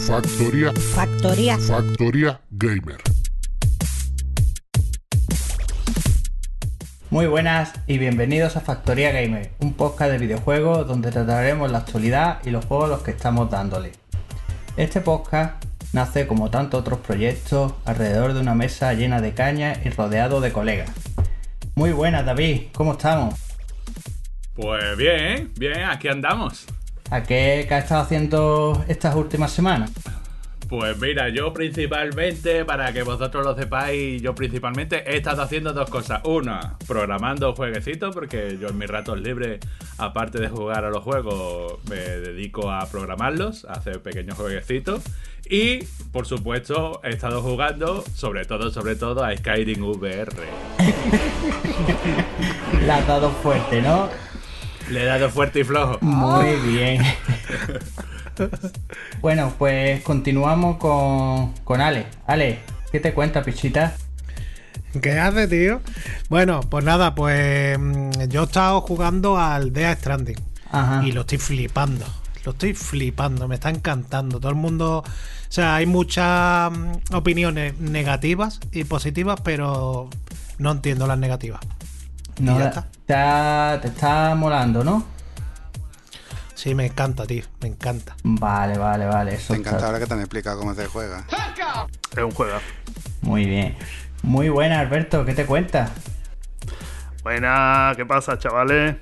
Factoría. Factor. Factoría. Factoría. Factoría Gamer. Muy buenas y bienvenidos a Factoría Gamer, un podcast de videojuegos donde trataremos la actualidad y los juegos a los que estamos dándole. Este podcast nace como tantos otros proyectos alrededor de una mesa llena de caña y rodeado de colegas. Muy buenas David, ¿cómo estamos? Pues bien, bien, aquí andamos. ¿A qué, qué has estado haciendo estas últimas semanas? Pues mira, yo principalmente, para que vosotros lo sepáis, yo principalmente he estado haciendo dos cosas. Una, programando jueguecitos, porque yo en mis ratos libres, aparte de jugar a los juegos, me dedico a programarlos, a hacer pequeños jueguecitos. Y, por supuesto, he estado jugando, sobre todo, sobre todo, a Skyrim VR. La has dado fuerte, ¿no? Le he dado fuerte y flojo. Muy bien. bueno, pues continuamos con, con Ale. Ale, ¿qué te cuenta, pichita? ¿Qué hace, tío? Bueno, pues nada, pues mm, yo he estado jugando al Death Stranding Ajá. y lo estoy flipando. Lo estoy flipando, me está encantando. Todo el mundo. O sea, hay muchas mm, opiniones negativas y positivas, pero no entiendo las negativas. No, y ya te, está. está- te está molando, ¿no? Sí, me encanta, tío, me encanta. Vale, vale, vale. Eso Me encanta está ahora que te han explicado cómo se juega. Es un juego. muy bien. Muy buena, Alberto, ¿qué te cuentas? Buenas, ¿qué pasa, chavales?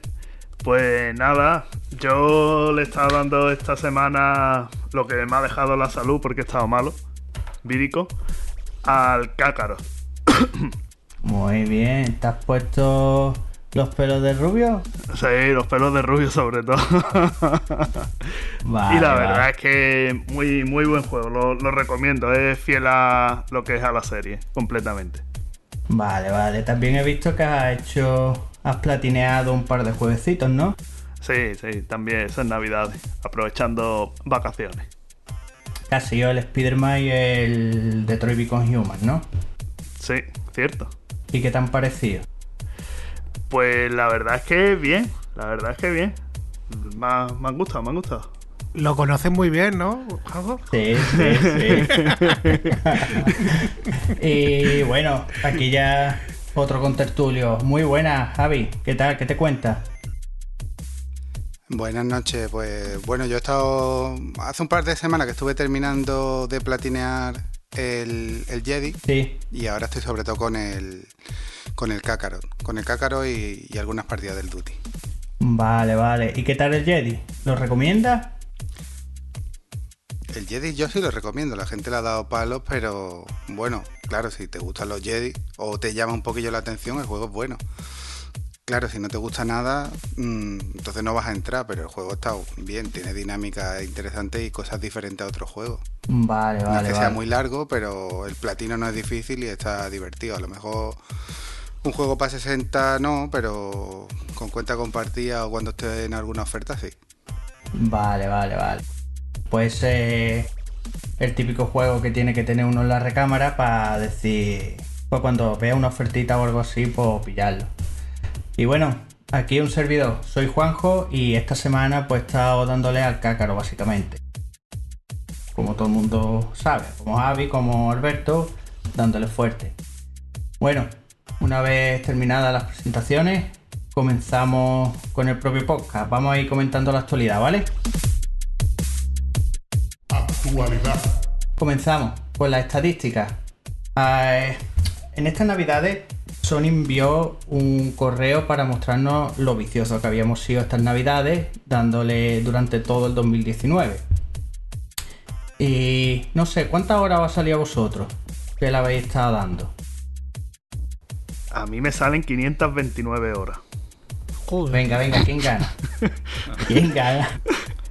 Pues nada, yo le he estado dando esta semana lo que me ha dejado la salud porque he estado malo, vírico, al cácaro. Muy bien. ¿Te has puesto los pelos de rubio? Sí, los pelos de rubio sobre todo. Vale, y la vale. verdad es que muy, muy buen juego, lo, lo recomiendo, es fiel a lo que es a la serie, completamente. Vale, vale. También he visto que has hecho. Has platineado un par de jueguecitos, ¿no? Sí, sí, también en Navidades, aprovechando vacaciones. Ha sido el Spider-Man y el Detroit Become Human, ¿no? Sí, cierto. ¿Y qué te han parecido? Pues la verdad es que bien, la verdad es que bien. Me, ha- me han gustado, me han gustado. Lo conoces muy bien, ¿no? Jago? Sí, sí, sí. y bueno, aquí ya otro contertulio. Muy buena, Javi. ¿Qué tal? ¿Qué te cuentas? Buenas noches, pues bueno, yo he estado hace un par de semanas que estuve terminando de platinear el, el Jedi Sí. y ahora estoy sobre todo con el con el Kakarot, con el Kakarot y, y algunas partidas del Duty. Vale, vale. ¿Y qué tal el Jedi? ¿Lo recomiendas? El Jedi yo sí lo recomiendo, la gente le ha dado palos, pero bueno, claro, si te gustan los Jedi o te llama un poquillo la atención, el juego es bueno. Claro, si no te gusta nada, mm, entonces no vas a entrar, pero el juego está bien, tiene dinámica interesante y cosas diferentes a otros juegos. Vale, no vale, es que sea muy largo, pero el platino no es difícil y está divertido. A lo mejor un juego para 60 no, pero con cuenta compartida o cuando esté en alguna oferta sí. Vale, vale, vale. Pues eh, el típico juego que tiene que tener uno en la recámara para decir, pues cuando vea una ofertita o algo así, pues pillarlo. Y bueno, aquí un servidor, soy Juanjo y esta semana pues he estado dándole al cácaro básicamente. Como todo el mundo sabe, como Javi, como Alberto, dándole fuerte. Bueno, una vez terminadas las presentaciones, comenzamos con el propio podcast. Vamos a ir comentando la actualidad, ¿vale? Actualidad. Comenzamos con las estadísticas. Eh, en estas navidades, Sony envió un correo para mostrarnos lo vicioso que habíamos sido estas navidades, dándole durante todo el 2019. Y no sé, ¿cuántas horas os ha salido a vosotros que le habéis estado dando? A mí me salen 529 horas. Joder. Venga, venga, ¿quién gana? ¿Quién gana?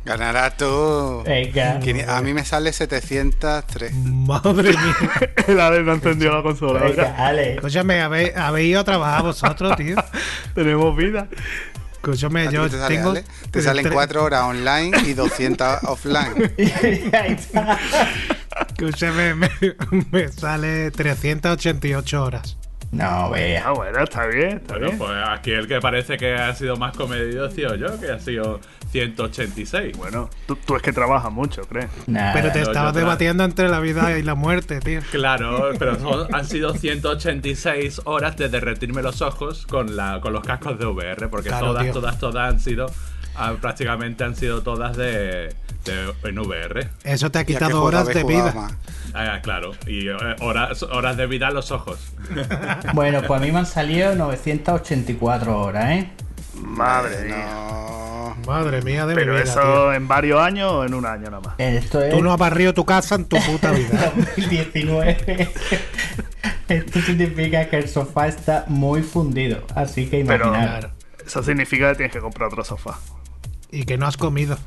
Ganarás tú. Venga. Quini- A mí me sale 703. Madre mía. El Ale no encendió la consola. Venga, Ale. Escúchame, ¿habéis, habéis ido a trabajar vosotros, tío? Tenemos vida. Escúchame, ¿A ti yo te sale, tengo. Ale? Te salen tre- 4 horas online y 200 offline. Escúchame, me, me sale 388 horas. No, vea. Ah, bueno, está bien, está Bueno, bien. pues aquí el que parece que ha sido más comedido ha sido yo, que ha sido 186. Bueno, tú, tú es que trabajas mucho, ¿crees? Nada. Pero te no, estabas debatiendo entre la vida y la muerte, tío. Claro, pero son- han sido 186 horas de derretirme los ojos con, la, con los cascos de VR, porque Claro, todas, todas, todas han sido, ah, prácticamente han sido todas de, de- en VR. Eso te ha ¿Y a quitado horas de vida. más? Ah, claro, y eh, horas, horas de vida en los ojos. Bueno, pues a mí me han salido 984 horas, ¿eh? Madre mía. No. Madre mía de Pero mi vida, eso tío. en varios años o en un año nada más. Esto es Tú no has barrido tu casa en tu puta vida. 2019. Esto significa que el sofá está muy fundido. Así que Pero imaginar. Claro. eso significa que tienes que comprar otro sofá. Y que no has comido.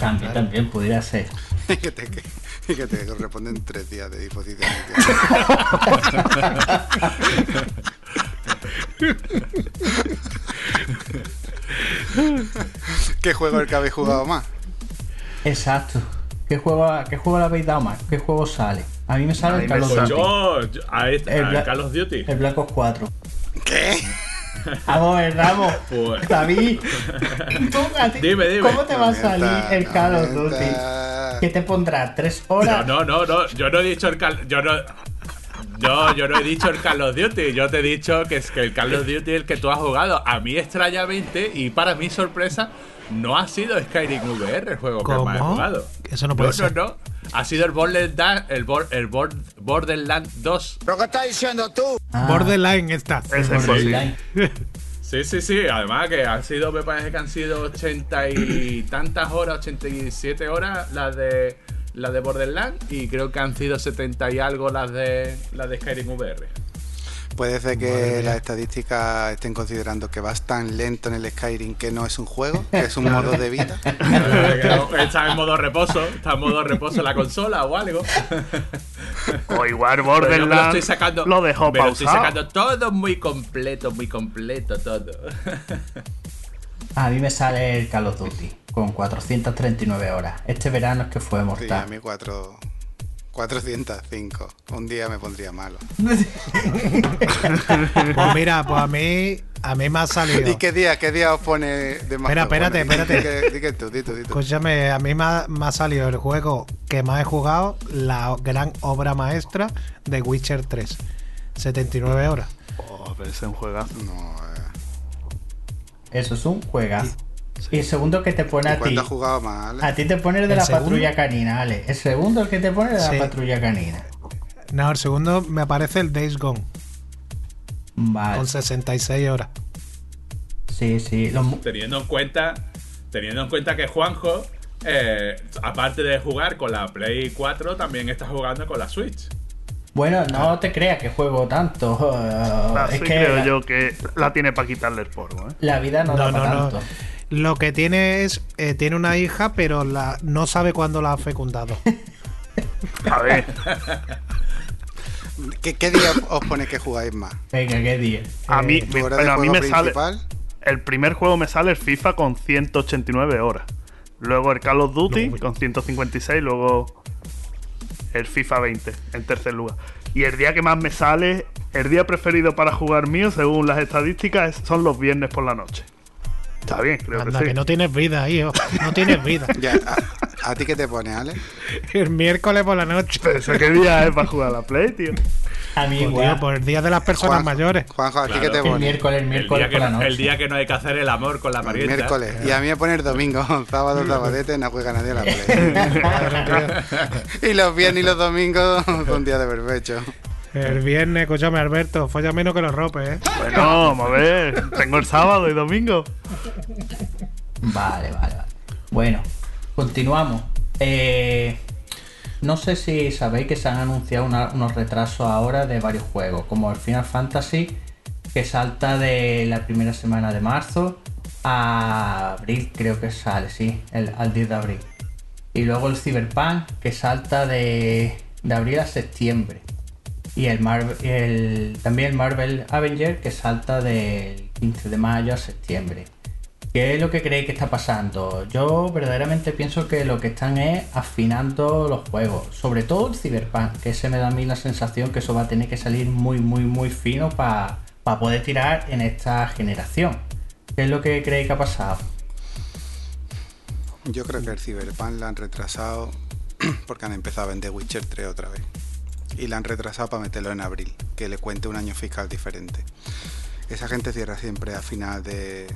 También, también pudiera ser. Y que te, que, y que te corresponden tres días de disposición. ¿Qué juego es el que habéis jugado más? Exacto. ¿Qué juego, ¿Qué juego le habéis dado más? ¿Qué juego sale? A mí me A sale mí el me Call of sale- Duty. Yo, yo- a, este- El a Call of Duty. El Black Ops 4. ¿Qué? Vamos a ver, Ramos. Pues- David. ¿tú a ti- Dime, dime. ¿Cómo te va a salir el Call of no Duty? ¿Qué te pondrá? ¿Tres No, horas? no, no, no, yo no he dicho el Call... Yo no... No, yo no he dicho el Call of Duty, yo te he dicho que es que el Call of Duty el que tú has jugado. A mí extrañamente y para mi sorpresa no ha sido Skyrim VR el juego que más he ¿Cómo? jugado. Eso no puede no, ser. No, no, Ha sido el Borderlands, el, Bor- el Bor- Borderlands 2. Ah, Borderline está. Es Borderline. Sí, sí, sí. Además que han sido, me parece que han sido 80 y tantas horas, 87 horas las de las de Borderlands y creo que han sido 70 y algo las de las de Skyrim VR. Puede ser que las estadísticas estén considerando que vas tan lento en el Skyrim que no es un juego, que es un modo de vida. está en modo reposo, está en modo reposo la consola o algo. O igual me lo estoy Borderlands sacando, lo dejó me lo estoy pausado. sacando todo muy completo, muy completo todo. A mí me sale el Call of Duty con 439 horas. Este verano es que fue Sí, a mortal. mí cuatro, 405. Un día me pondría malo. Pues mira, pues a mí, a mí me ha salido. ¿Y qué día, qué día os pone de más Espera, juego? espérate, Bueno, espérate. que- tú, tú, tú. Escúchame, a mí me ha, me ha salido el juego que más he jugado, la gran obra maestra de Witcher 3. 79 horas. Oh, pero ese es un juegazo. No, eh. Eso es un juegazo. Y el segundo que te pone a ti. ¿Cuánto has jugado más, Ale? A ti te pone el de ¿El la segundo? patrulla canina, Ale. El segundo el que te pone el de Sí. la patrulla canina. No, el segundo me aparece el Days Gone, Vale. con 66 horas. Sí, sí. Los teniendo en cuenta teniendo en cuenta que Juanjo eh, aparte de jugar con la Play 4 también está jugando con la Switch Bueno, no te creas que juego tanto. Así es que creo la, yo que la tiene para quitarle el polvo, ¿eh? la vida no, da No, no. Lo que tiene es, eh, tiene una hija, pero la, no sabe cuándo la ha fecundado. A ver, ¿Qué, qué día os pone que jugáis más? Venga, qué día. a mí, ¿Tu me- bueno, a mí me sale. El primer juego me sale el FIFA con 189 horas. Luego el Call of Duty No, con 156. Luego el FIFA 20 en tercer lugar. Y el día que más me sale, el día preferido para jugar mío, según las estadísticas, es- son los viernes por la noche. Está bien, creo Anda, que que sí. no tienes vida, hijo. No tienes vida. Ya, ¿a, a ti qué te pone, Ale? El miércoles por la noche. Pero ¿Eso qué día es para jugar a la Play, tío? A mí Pues, igual. tío, por el día de las personas Juanjo- mayores. Juanjo, ¿a ti Claro. qué te el pone? miércoles, el el miércoles día, que por la no, noche. el día que no hay que hacer el amor con la El parienta miércoles. Y a mí me pone el domingo, sábado, sabadete, no juega nadie a la play. y los viernes y los domingos son días de berbecho. El viernes, escúchame, Alberto, folla menos que los ropes, ¿eh? Bueno, vamos a ver. Tengo el sábado y domingo. Vale, vale, vale. Bueno, continuamos. Eh, no sé si sabéis que se han anunciado una- unos retrasos ahora de varios juegos, como el Final Fantasy, que salta de la primera semana de marzo a abril, creo que sale, sí, el, al 10 de abril. Y luego el Cyberpunk, que salta de, de abril a septiembre. Y el, Marvel, el también el Marvel Avenger, que salta del 15 de mayo a septiembre. ¿Qué es lo que creéis que está pasando? Yo verdaderamente pienso que lo que están es afinando los juegos. Sobre todo el Cyberpunk, que se me da a mí la sensación que eso va a tener que salir muy, muy, muy fino para poder tirar en esta generación. ¿Qué es lo que creéis que ha pasado? Yo creo que el Cyberpunk la han retrasado porque han empezado a vender Witcher 3 otra vez. Y la han retrasado para meterlo en abril, que le cuente un año fiscal diferente. Esa gente cierra siempre a final de,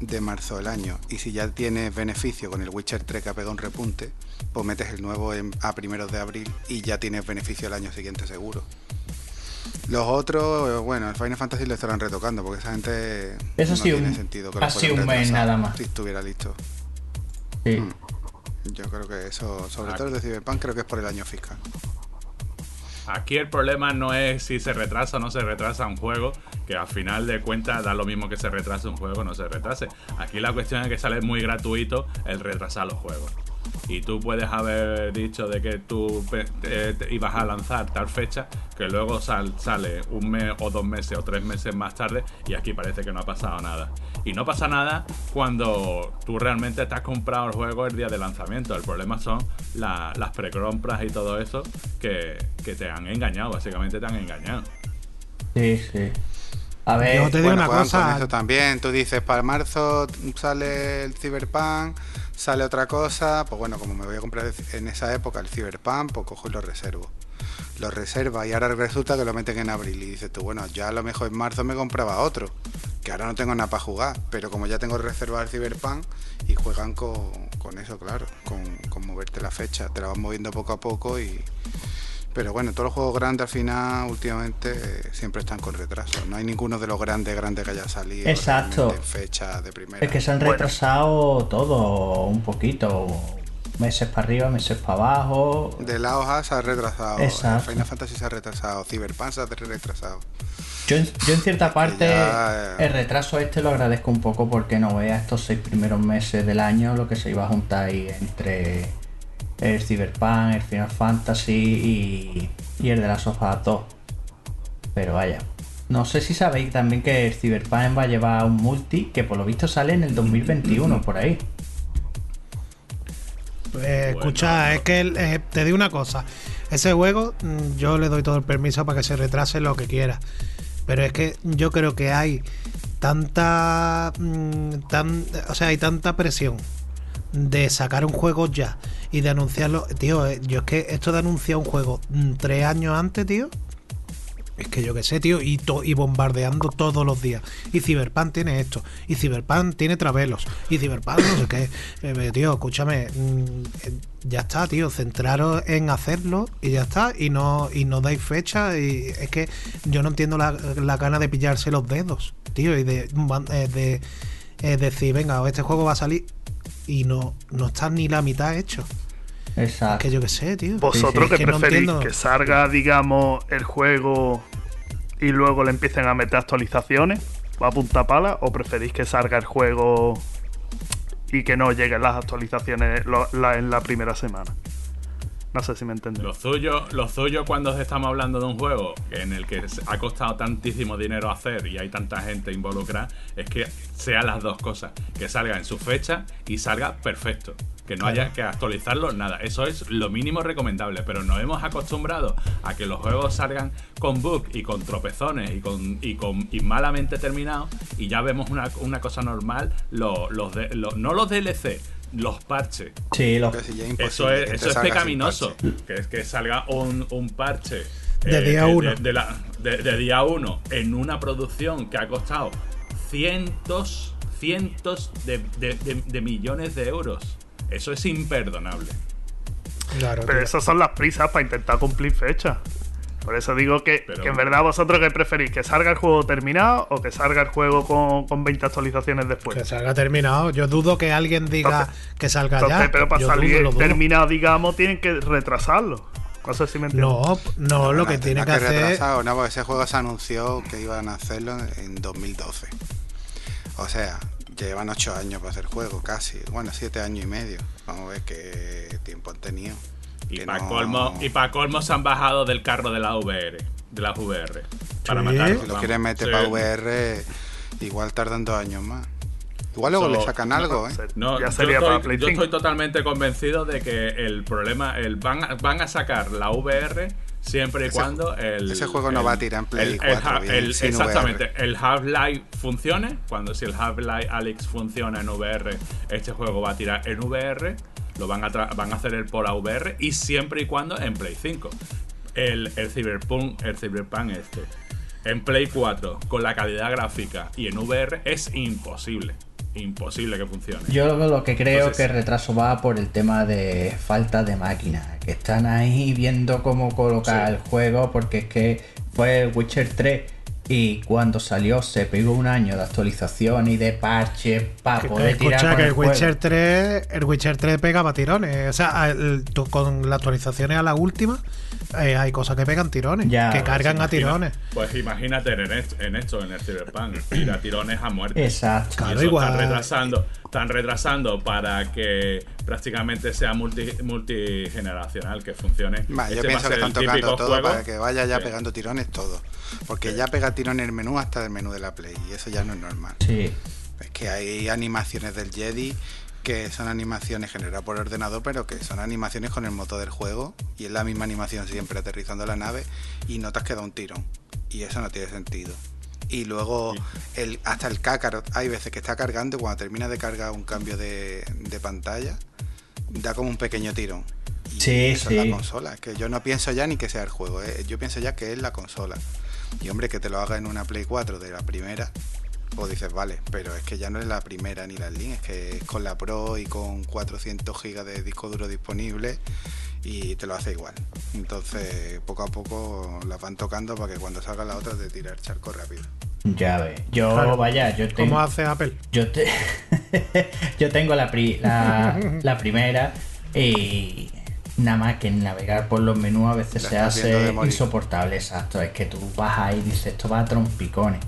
de marzo del año. Y si ya tienes beneficio con el Witcher 3 que ha pegado un repunte, pues metes el nuevo a primeros de abril y ya tienes beneficio el año siguiente seguro. Los otros, bueno, el Final Fantasy lo estarán retocando porque esa gente Eso no tiene sentido que lo un mes nada más. Si estuviera listo. Sí. Hmm. Yo creo que eso, sobre todo el de Cyberpunk, creo que es por el año fiscal. Aquí el problema no es si se retrasa o no se retrasa un juego, que al final de cuentas da lo mismo que se retrase un juego o no se retrase. Aquí la cuestión es que sale muy gratuito el retrasar los juegos y tú puedes haber dicho de que tú te, ibas a lanzar tal fecha que luego sale un mes o dos meses o tres meses más tarde y aquí parece que no ha pasado nada. Y no pasa nada cuando tú realmente te has comprado el juego el día de lanzamiento. El problema son las precompras y todo eso que, te han engañado, básicamente te han engañado. Sí, sí. A ver, Yo te digo una cosa. eso también, tú dices, para marzo sale el Cyberpunk, sale otra cosa, pues bueno, como me voy a comprar en esa época el Cyberpunk, pues cojo y lo reservo. Lo reserva y ahora resulta que lo meten en abril y dices tú, bueno, ya a lo mejor en marzo me compraba otro, que ahora no tengo nada para jugar, pero como ya tengo reservado el Cyberpunk y juegan con, con eso, claro, con, con moverte la fecha, te la vas moviendo poco a poco y, pero bueno, todos los juegos grandes al final últimamente siempre están con retraso. No hay ninguno de los grandes grandes que haya salido Exacto. en fecha de primera. Es que se han retrasado todo un poquito. Meses para arriba, meses para abajo. De la hoja se ha retrasado. Exacto. Final Fantasy se ha retrasado. Cyberpunk se ha retrasado. Yo en, yo en cierta parte eh, el retraso este lo agradezco un poco porque no vea estos seis primeros meses del año lo que se iba a juntar ahí entre el Cyberpunk, el Final Fantasy y, el de las sofás 2. Pero vaya. No sé si sabéis también que el Cyberpunk va a llevar un multi que por lo visto sale en el 2021 por ahí. Pues, escucha, es que eh, te digo una cosa. Ese juego mm, yo le doy todo el permiso para que se retrase lo que quiera. Pero es que yo creo que hay tanta, mm, tan, o sea, hay tanta presión de sacar un juego ya y de anunciarlo. Tío, eh, yo es que esto de anunciar un juego mm, tres años antes, tío. Es que yo qué sé, tío, y, y bombardeando todos los días. Y Cyberpunk tiene esto, y Cyberpunk tiene Travelos, y Cyberpunk no sé qué. Eh, eh, tío, escúchame, mm, ya está, tío, centraros en hacerlo y ya está, y no, y no dais fecha. Y es que yo no entiendo la, la gana de pillarse los dedos, tío, y de, de decir, venga, este juego va a salir y no, no está ni la mitad hecho. Exacto. que yo qué sé, tío. ¿Vosotros que, preferís? ¿Que salga, digamos, el juego y luego le empiecen a meter actualizaciones? ¿Va a punta pala? ¿O preferís que salga el juego y que no lleguen las actualizaciones en la primera semana? No sé si me entiendes. Lo suyo, lo suyo cuando estamos hablando de un juego en el que ha costado tantísimo dinero hacer y hay tanta gente involucrada, es que sean las dos cosas. Que salga en su fecha y salga perfecto. Que no haya que actualizarlo, nada. Eso es lo mínimo recomendable. Pero nos hemos acostumbrado a que los juegos salgan con bugs y con tropezones y con, y con y malamente terminados. Y ya vemos una, cosa normal. Los, los, de, no los DLC, los parches. Sí, eso es, eso es pecaminoso. Que es que salga un, parche de eh, día uno. De, día uno en una producción que ha costado cientos, cientos de, millones de euros. Eso es imperdonable. Claro, Pero esas son las prisas para intentar cumplir fechas. Por eso digo que, en verdad vosotros que preferís, que salga el juego terminado o que salga el juego con, 20 actualizaciones después. Que salga terminado. Yo dudo que alguien diga que salga ya. Pero para salir terminado, digamos, tienen que retrasarlo. No sé si me No, no, lo que tiene que, hacer. No, ese juego se anunció que iban a hacerlo en 2012. O sea, llevan 8 años para hacer juego, casi. Bueno, 7 años y medio. Vamos a ver qué tiempo han tenido. Y para colmo, y para colmo se han bajado del carro de la VR, de las VR. Para Si lo quieren meter para VR, igual tardan dos años más. Igual luego So, le sacan algo, ¿eh? No, ya yo sería estoy, para Play yo 5. estoy totalmente convencido de que el problema, el van, a- van a sacar la VR siempre y Ese- cuando el. ese juego no va a tirar en Play el- 4 el ha- bien, el- sin exactamente, el Half-Life funcione. Cuando si el Half-Life Alex funciona en VR, este juego va a tirar en VR. Lo van a, van a hacer el por a VR y siempre y cuando en Play 5. El, el Cyberpunk, el Cyberpunk este. En Play 4, con la calidad gráfica y en VR, es imposible. Imposible que funcione. Yo lo que creo Entonces- que el retraso va por el tema de falta de máquina, que están ahí viendo cómo colocar Sí. el juego, porque es que fue el Witcher 3 y cuando salió se pegó un año de actualización y de parches para poder tirar Escucha con que el juego. Witcher 3, el Witcher 3 pegaba tirones. O sea, el- con las actualizaciones a la última, eh, hay cosas que pegan tirones, Ya, que pues, cargan a tirones. Pues imagínate en esto, en esto, en el Cyberpunk, tira tirones a muerte. Exacto. Claro, eso igual. Están retrasando, están retrasando para que prácticamente sea multi, multigeneracional, que funcione. Va, yo Este a pienso que están tocando típico todo juego- para que vaya ya Sí. pegando tirones todo. Porque ya pega tirones el menú hasta el menú de la Play. Y eso ya no es normal. Sí. Es que hay animaciones del Jedi que son animaciones generadas por ordenador, pero que son animaciones con el motor del juego. Y es la misma animación siempre aterrizando la nave y notas que da un tirón. Y eso no tiene sentido. Y luego el, hasta el Kakarot, hay veces que está cargando y cuando termina de cargar un cambio de, de pantalla, da como un pequeño tirón. Y Sí, eso es la consola. Es que yo no pienso ya ni que sea el juego, eh, yo pienso ya que es la consola. Y hombre, que te lo haga en una Play 4 de la primera, pues dices, vale, pero es que ya no es la primera ni la Slim, es que es con la Pro y con 400 GB de disco duro disponible y te lo hace igual. Entonces, poco a poco las van tocando para que cuando salga la otra te tire el charco rápido. Ya ves. Yo, Claro. vaya, yo tengo. ¿Cómo hace Apple? Yo, te- yo tengo la, pri- la, la primera y nada más que navegar por los menús a veces La se hace insoportable, exacto. Es que tú vas ahí y dices, esto va a trompicones.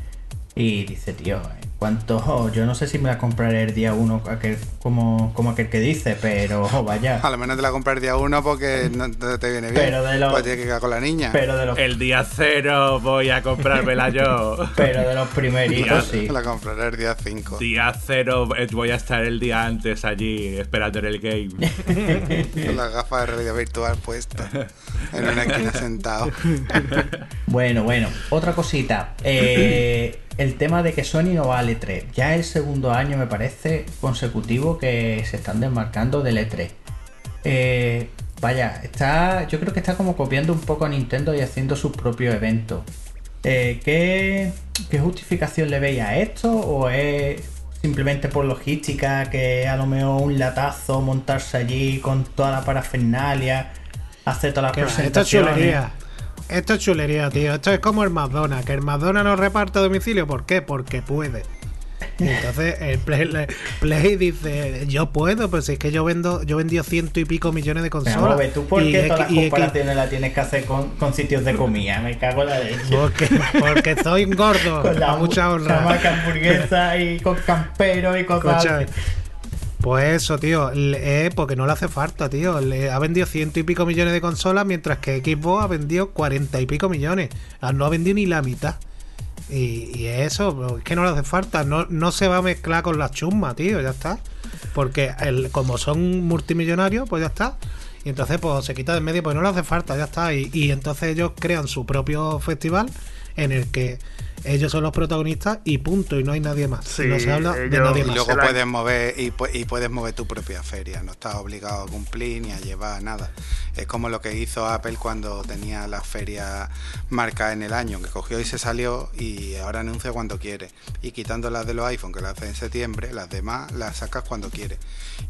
Y dice, tío, ¿cuánto? oh, yo no sé si me la compraré el día uno aquel, como, como aquel que dice, pero oh, vaya. A lo menos te la compras el día uno porque no te te viene bien. Pero de los- Pues tienes que quedar con la niña. Pero de los, El día cero voy a comprármela yo. pero de los primeritos, sí. La compraré el día 5. Día cero eh, voy a estar el día antes allí esperando en el game. Con las gafas de realidad virtual puestas. En una esquina sentado. Bueno, bueno, otra cosita. Eh, el tema de que Sony no va al E3. Ya es el segundo año, me parece, consecutivo que se están desmarcando del E3. Eh, vaya, está. Yo creo que está como copiando un poco a Nintendo y haciendo sus propios eventos. Eh, ¿qué, ¿Qué justificación le veis a esto? ¿O es simplemente por logística que a lo mejor un latazo, montarse allí con toda la parafernalia, hacer todas las presentaciones? Esto es chulería, tío. Esto es como el McDonald's. Que el McDonald's no reparte a domicilio. ¿Por qué? Porque puede. Y entonces el Play, Play dice, yo puedo, pues si es que yo vendo, yo vendido ciento y pico millones de Pero, consolas. Robert, ¿tú por Y qué es todas las y comparaciones las tienes que hacer con, con sitios de comida? Me cago en la leche. porque, porque soy gordo. Con la mucha honra. chamaca hamburguesa y con campero y cosas. Pues eso, tío, eh, porque no le hace falta, tío. Ha vendido ciento y pico millones de consolas, mientras que Xbox ha vendido cuarenta y pico millones. No ha vendido ni la mitad. Y, eso, es que no le hace falta. No, no se va a mezclar con la chusma, tío, ya está. Porque como son multimillonarios, pues ya está. Y entonces, pues se quita de en medio, pues no le hace falta, ya está. Y entonces ellos crean su propio festival en el que ellos son los protagonistas y punto, y no hay nadie más. Sí, no se habla de nadie Y más. luego Se la- puedes mover y, y puedes mover tu propia feria, no estás obligado a cumplir ni a llevar nada. Es como lo que hizo Apple cuando tenía la feria marcada en el año, que cogió y se salió y ahora anuncia cuando quiere. Y quitando las de los iPhone que las hace en septiembre, las demás las sacas cuando quiere.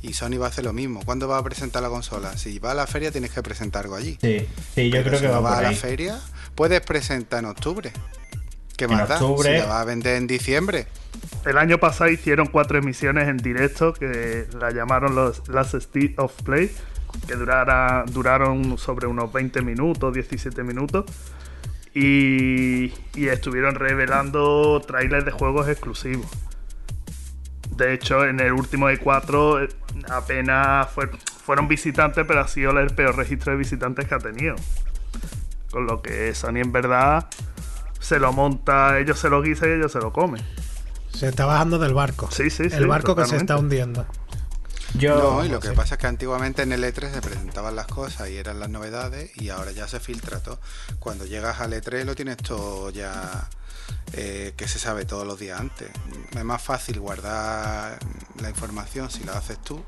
Y Sony va a hacer lo mismo. ¿Cuándo va a presentar la consola? Si va a la feria tienes que presentar algo allí. Sí, sí, yo Pero creo si que no va vas por a la feria, puedes presentar en octubre. ¿Qué En más da? octubre- Si la vas a vender en diciembre. El año pasado hicieron cuatro emisiones en directo que la llamaron los Last State of Play, que durara, duraron sobre unos 20 minutos, 17 minutos. Y, y estuvieron revelando trailers de juegos exclusivos. De hecho, en el último E4 eh, apenas fue- fueron visitantes, pero ha sido el peor registro de visitantes que ha tenido. Con lo que Sony en verdad se lo monta, ellos se lo guisan y ellos se lo comen. Se está bajando del barco. Sí, sí, sí, El barco que se está hundiendo. Yo, No, y lo que sí. pasa es que antiguamente en el E3 se presentaban las cosas y eran las novedades y ahora ya se filtra todo. Cuando llegas al E3 lo tienes todo ya eh, que se sabe todos los días antes. Es más fácil guardar la información si la haces tú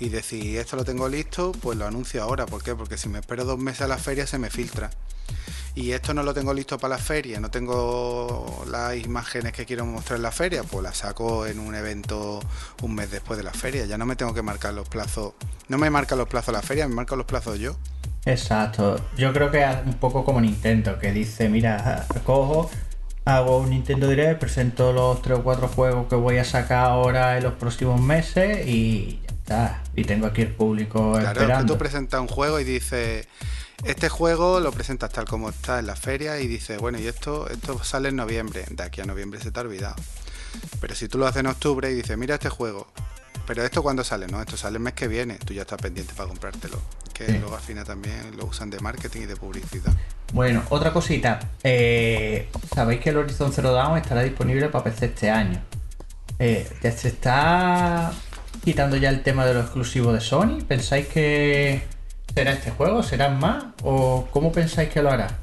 y decir esto lo tengo listo, pues lo anuncio ahora. ¿Por qué? Porque si me espero dos meses a la feria se me filtra. Y esto no lo tengo listo para la feria, no tengo las imágenes que quiero mostrar en la feria, pues las saco en un evento un mes después de la feria. Ya no me tengo que marcar los plazos, no me marca los plazos la feria, me marca los plazos yo. Exacto. Yo creo que es un poco como Nintendo, que dice, mira, cojo, hago un Nintendo Direct, presento los 3 o 4 juegos que voy a sacar ahora en los próximos meses y ya está. Y tengo aquí el público Claro, es que esperando. tú presentas un juego y dices, este juego lo presentas tal como está en la feria y dices, bueno, y esto, esto sale en noviembre, de aquí a noviembre se te ha olvidado. Pero si tú lo haces en octubre y dices, mira este juego, pero esto cuándo sale, no, esto sale el mes que viene, tú ya estás pendiente para comprártelo. Que Sí. luego al final también lo usan de marketing y de publicidad. Bueno, otra cosita. Eh, Sabéis que el Horizon Zero Dawn estará disponible para PC este año. Eh, ¿ya ¿Se está quitando ya el tema de lo exclusivo de Sony? ¿Pensáis que será este juego? ¿Serán más? ¿O cómo pensáis que lo hará?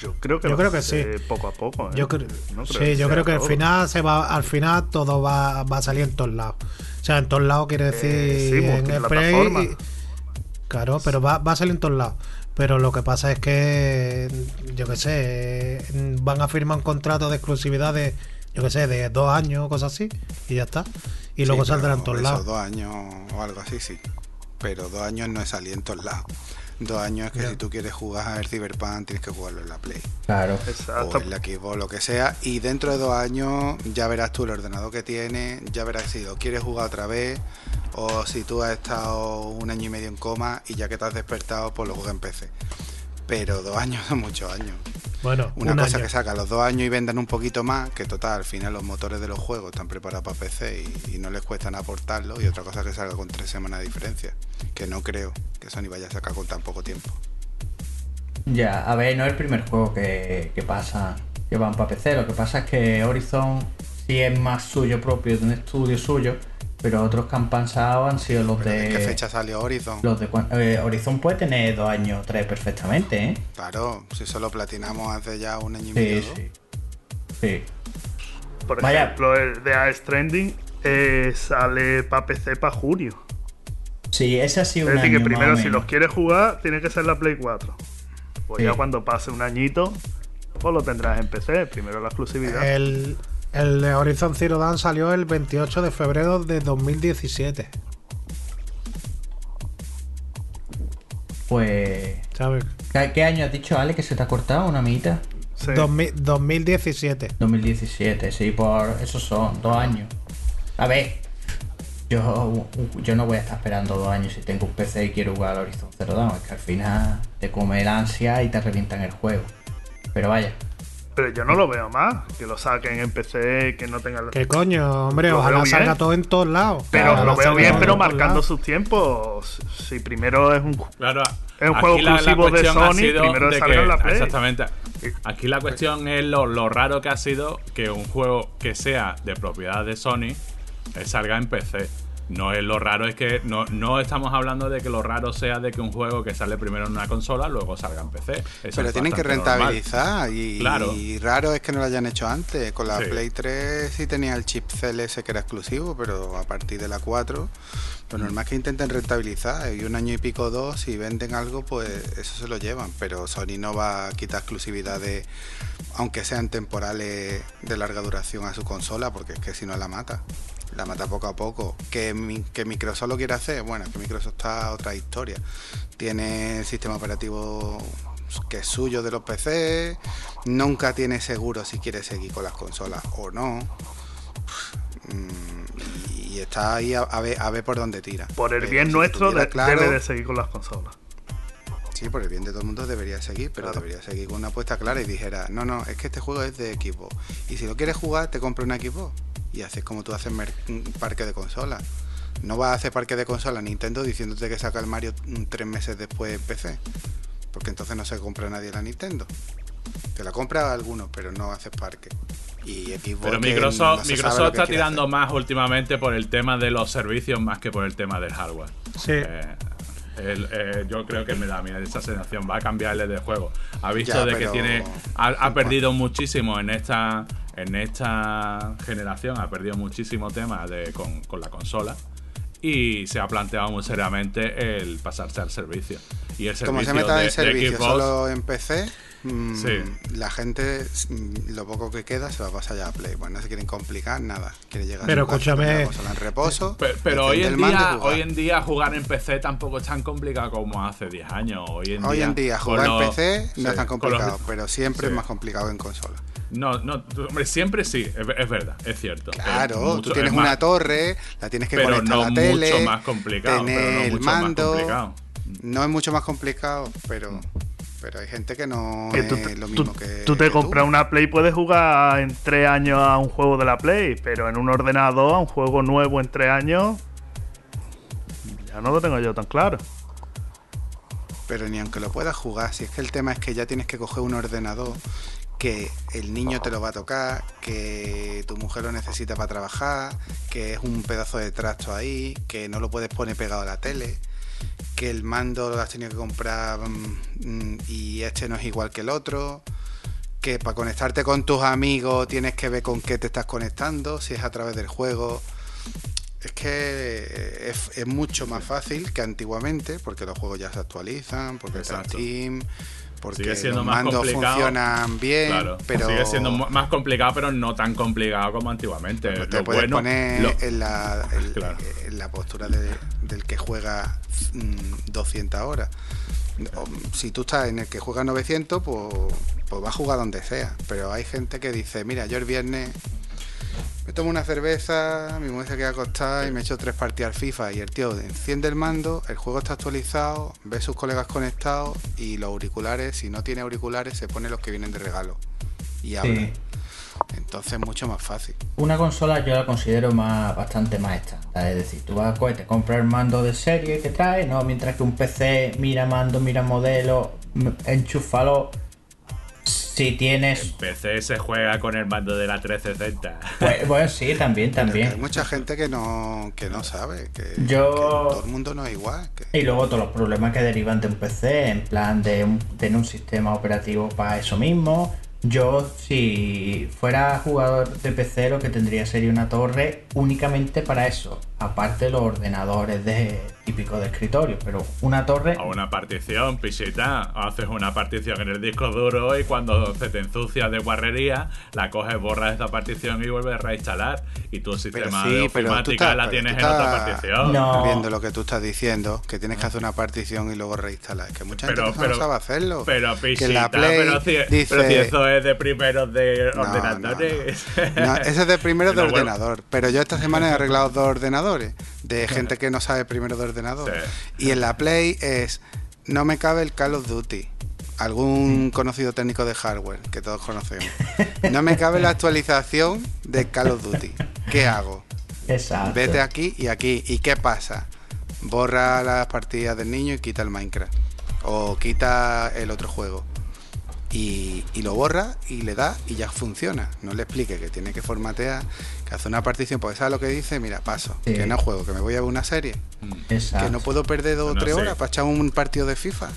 Yo creo que, Yo creo que ser poco a poco. ¿eh? Yo creo, No sí, que yo creo que al final se va, al final todo va, va a salir en todos lados. O sea, en todos lados quiere decir Eh, sí, en multiplataforma. Play. Claro, pero va, va a salir en todos lados. Pero lo que pasa es que, yo qué sé, van a firmar un contrato de exclusividad de, yo qué sé, de dos años o cosas así, y ya está. Y luego Sí, saldrá en todos esos lados. dos años o algo así, sí. Pero dos años no es salir en todos lados. Dos años es que si tú quieres jugar al Cyberpunk tienes que jugarlo en la Play. Claro. Exacto. o en la Xbox, lo que sea, y dentro de dos años ya verás tú el ordenador que tienes, ya verás si lo quieres jugar otra vez, o si tú has estado un año y medio en coma y ya que te has despertado, pues lo juegas en PC. Pero dos años son muchos años. Bueno, Una un cosa año. que saca los dos años y vendan un poquito más, que total, al final los motores de los juegos están preparados para PC y, y no les cuestan aportarlo, y otra cosa que salga con tres semanas de diferencia, que no creo que Sony vaya a sacar con tan poco tiempo. Ya, a ver, no es el primer juego que, que pasa, que van para PC. Lo que pasa es que Horizon sí es más suyo propio, de un estudio suyo, pero otros que han pasado han sido los Pero de. ¿De qué fecha salió Horizon? Los de eh, Horizon puede tener dos años, tres perfectamente, ¿eh? Claro, si eso lo platinamos hace ya un año y Sí, medio. sí. Sí. Por Vaya. ejemplo, el de Ace Trending eh, sale para PC para junio. Sí, ese ha sido Es un decir, que año primero o si los quieres jugar, tiene que ser la Play 4. Pues Sí. ya cuando pase un añito, pues lo tendrás en PC. Primero la exclusividad. El, el de Horizon Zero Dawn salió el 28 de febrero de 2017. Pues. ¿Sabes? ¿Qué, qué año has dicho, Ale, que se te ha cortado una mitad? Sí. 2000 2017. 2017, sí, por esos son dos años. A ver, yo, yo no voy a estar esperando dos años si tengo un PC y quiero jugar al Horizon Zero Dawn. Es que al final te come el ansia y te revientan el juego. Pero vaya, Pero yo no lo veo más. Que lo saquen en PC, que no tengan. ¿Qué coño? Hombre, Lo ojalá bien. salga todo en todos lados. Pero Ojalá lo veo bien, pero marcando sus tiempos. Si primero es un. Claro, Es un juego exclusivo de Sony, primero de que- en la Play. Exactamente. Aquí la cuestión es lo, lo raro que ha sido que un juego que sea de propiedad de Sony eh, salga en PC. No es lo raro, es que no, no estamos hablando de que lo raro sea de que un juego que sale primero en una consola luego salga en PC. Eso Pero tienen que rentabilizar y, Claro. y raro es que no lo hayan hecho antes. Con la Sí. Play 3 sí tenía el chip CLS que era exclusivo, pero a partir de la 4 lo normal es que intenten rentabilizar y un año y pico dos si venden algo pues eso se lo llevan, pero Sony no va a quitar exclusividad de aunque sean temporales de larga duración a su consola porque es que si no la mata. La mata poco a poco. ¿Que, mi- que Microsoft lo quiere hacer? Bueno, que Microsoft está a otra historia. Tiene el sistema operativo que es suyo de los PC. Nunca tiene seguro si quiere seguir con las consolas o no. Mm, Y está ahí a, a ver, a ver por dónde tira. Por el Pero bien si nuestro, de- claro- debe de seguir con las consolas. Sí, por el bien de todo el mundo debería seguir, pero Claro. debería seguir con una apuesta clara y dijera, no, no, es que este juego es de equipo. Y si lo quieres jugar, te compra un equipo. Y haces como tú haces un parque de consolas. No vas a hacer parque de consolas Nintendo diciéndote que saca el Mario mm, tres meses después en PC. Porque entonces no se compra nadie la Nintendo. Te la compra algunos, pero no haces parque. Y Xbox Pero Microsoft, no Microsoft está tirando hacer. más últimamente por el tema de los servicios más que por el tema del hardware. Sí. Eh, el- eh, yo creo que me da a mí esa sensación. Va a cambiarle de juego. Ha visto Ya, de que tiene. Ha, ha perdido muchísimo en esta. En esta generación. Ha perdido muchísimo tema de, con, con la consola. Y se ha planteado muy seriamente el pasarse al servicio. Y el Como servicio se meta de, en de servicio Xbox, solo en PC, mm, Sí. la gente, mm, lo poco que queda, se va a pasar ya a Play. Pues no se quieren complicar nada. Quiere llegar a Pero casa, escúchame. consola en reposo. Pe- Pero, hoy, en el día, jugar. hoy en día jugar en PC tampoco es tan complicado como hace 10 años. Hoy en Hoy día, en día con jugar en PC no sí, es tan los- complicado, pero siempre sí. es más complicado en consola. No, no, tú- hombre, siempre sí, es, es verdad, es cierto. Claro, Es tú tienes es más- una torre, la tienes que pero conectar no a la tele, mucho más complicado, tener pero no el mucho más mando. complicado. No es mucho más complicado, pero pero hay gente que no Que es tú, lo tú- mismo que tú te que compras una Play, puedes jugar en tres años a un juego de la Play, pero en un ordenador, a un juego nuevo en tres años, ya no lo tengo yo tan claro. Pero ni aunque lo puedas jugar, si es que el tema es que ya tienes que coger un ordenador que el niño te lo va a tocar, que tu mujer lo necesita para trabajar, que es un pedazo de trasto ahí, que no lo puedes poner pegado a la tele, que el mando lo has tenido que comprar mm, mm, y este no es igual que el otro, que para conectarte con tus amigos tienes que ver con qué te estás conectando, si es a través del juego. Es que es, es mucho más fácil que antiguamente, porque los juegos ya se actualizan, porque está Exacto. Steam, porque Sigue siendo los más mandos complicado. funcionan bien, Claro, pero sigue siendo más complicado, pero no tan complicado como antiguamente. pues te Lo puedes bueno, poner lo- en, la, Claro. en la postura de- del que juega mm, 200 horas. O, Si tú estás en el que juega 900, pues, pues va a jugar donde sea. Pero hay gente que dice, mira, yo el viernes me tomo una cerveza, mi mujer se queda acostada y me echo tres partidas al FIFA. Y el tío enciende el mando, el juego está actualizado, ve sus colegas conectados y los auriculares, si no tiene auriculares, se pone los que vienen de regalo. Y habla. Sí. Entonces es mucho más fácil. Una consola yo la considero más bastante más estándar. Es decir, tú vas a te compras el mando de serie que trae, ¿no? Mientras que un PC mira mando, mira modelo, enchúfalo. Si tienes. PC se juega con el mando de la 360. Pues, bueno, sí, también, que hay también. mucha gente que no, que no sabe, que, Yo- que todo el mundo no es igual. que- Y luego todos los problemas que derivan de un PC, en plan de un- tener un sistema operativo para eso mismo. Yo, si fuera jugador de PC, lo que tendría sería una torre únicamente para eso. Aparte los ordenadores de típicos de escritorio, pero una torre. A una partición, pisita. Haces una partición en el disco duro y cuando se te ensucia de guarrería, la coges, borras esa partición y vuelves a reinstalar. Y tu sistema sí, de pero tú ofimática estás- la pero tienes tú en otra partición. No. Viendo lo que tú estás diciendo, que tienes que hacer una partición y luego reinstalar. Es que mucha Pero, gente pero, no sabe hacerlo. pero que pisita, en la Play pero, si, dice, pero si eso es de primeros de No, no, ordenadores. No, ese es de primero de No, bueno. ordenador. Pero yo esta semana he arreglado dos ordenadores de gente que no sabe primero de ordenador. Sí. Y en la Play es no me cabe el Call of Duty. Algún conocido técnico de hardware que todos conocemos. No me cabe la actualización de Call of Duty. ¿Qué hago? Exacto. Vete aquí y aquí. ¿Y qué pasa? Borra las partidas del niño y quita el Minecraft. O quita el otro juego. Y, y lo borra y le da y ya funciona. No le explique que tiene que formatear, que hace una partición. Porque ¿sabes lo que dice? Mira, paso. Sí. Que no juego, que me voy a ver una serie. Exacto. Que no puedo perder dos o tres sí. horas para echar un partido de FIFA.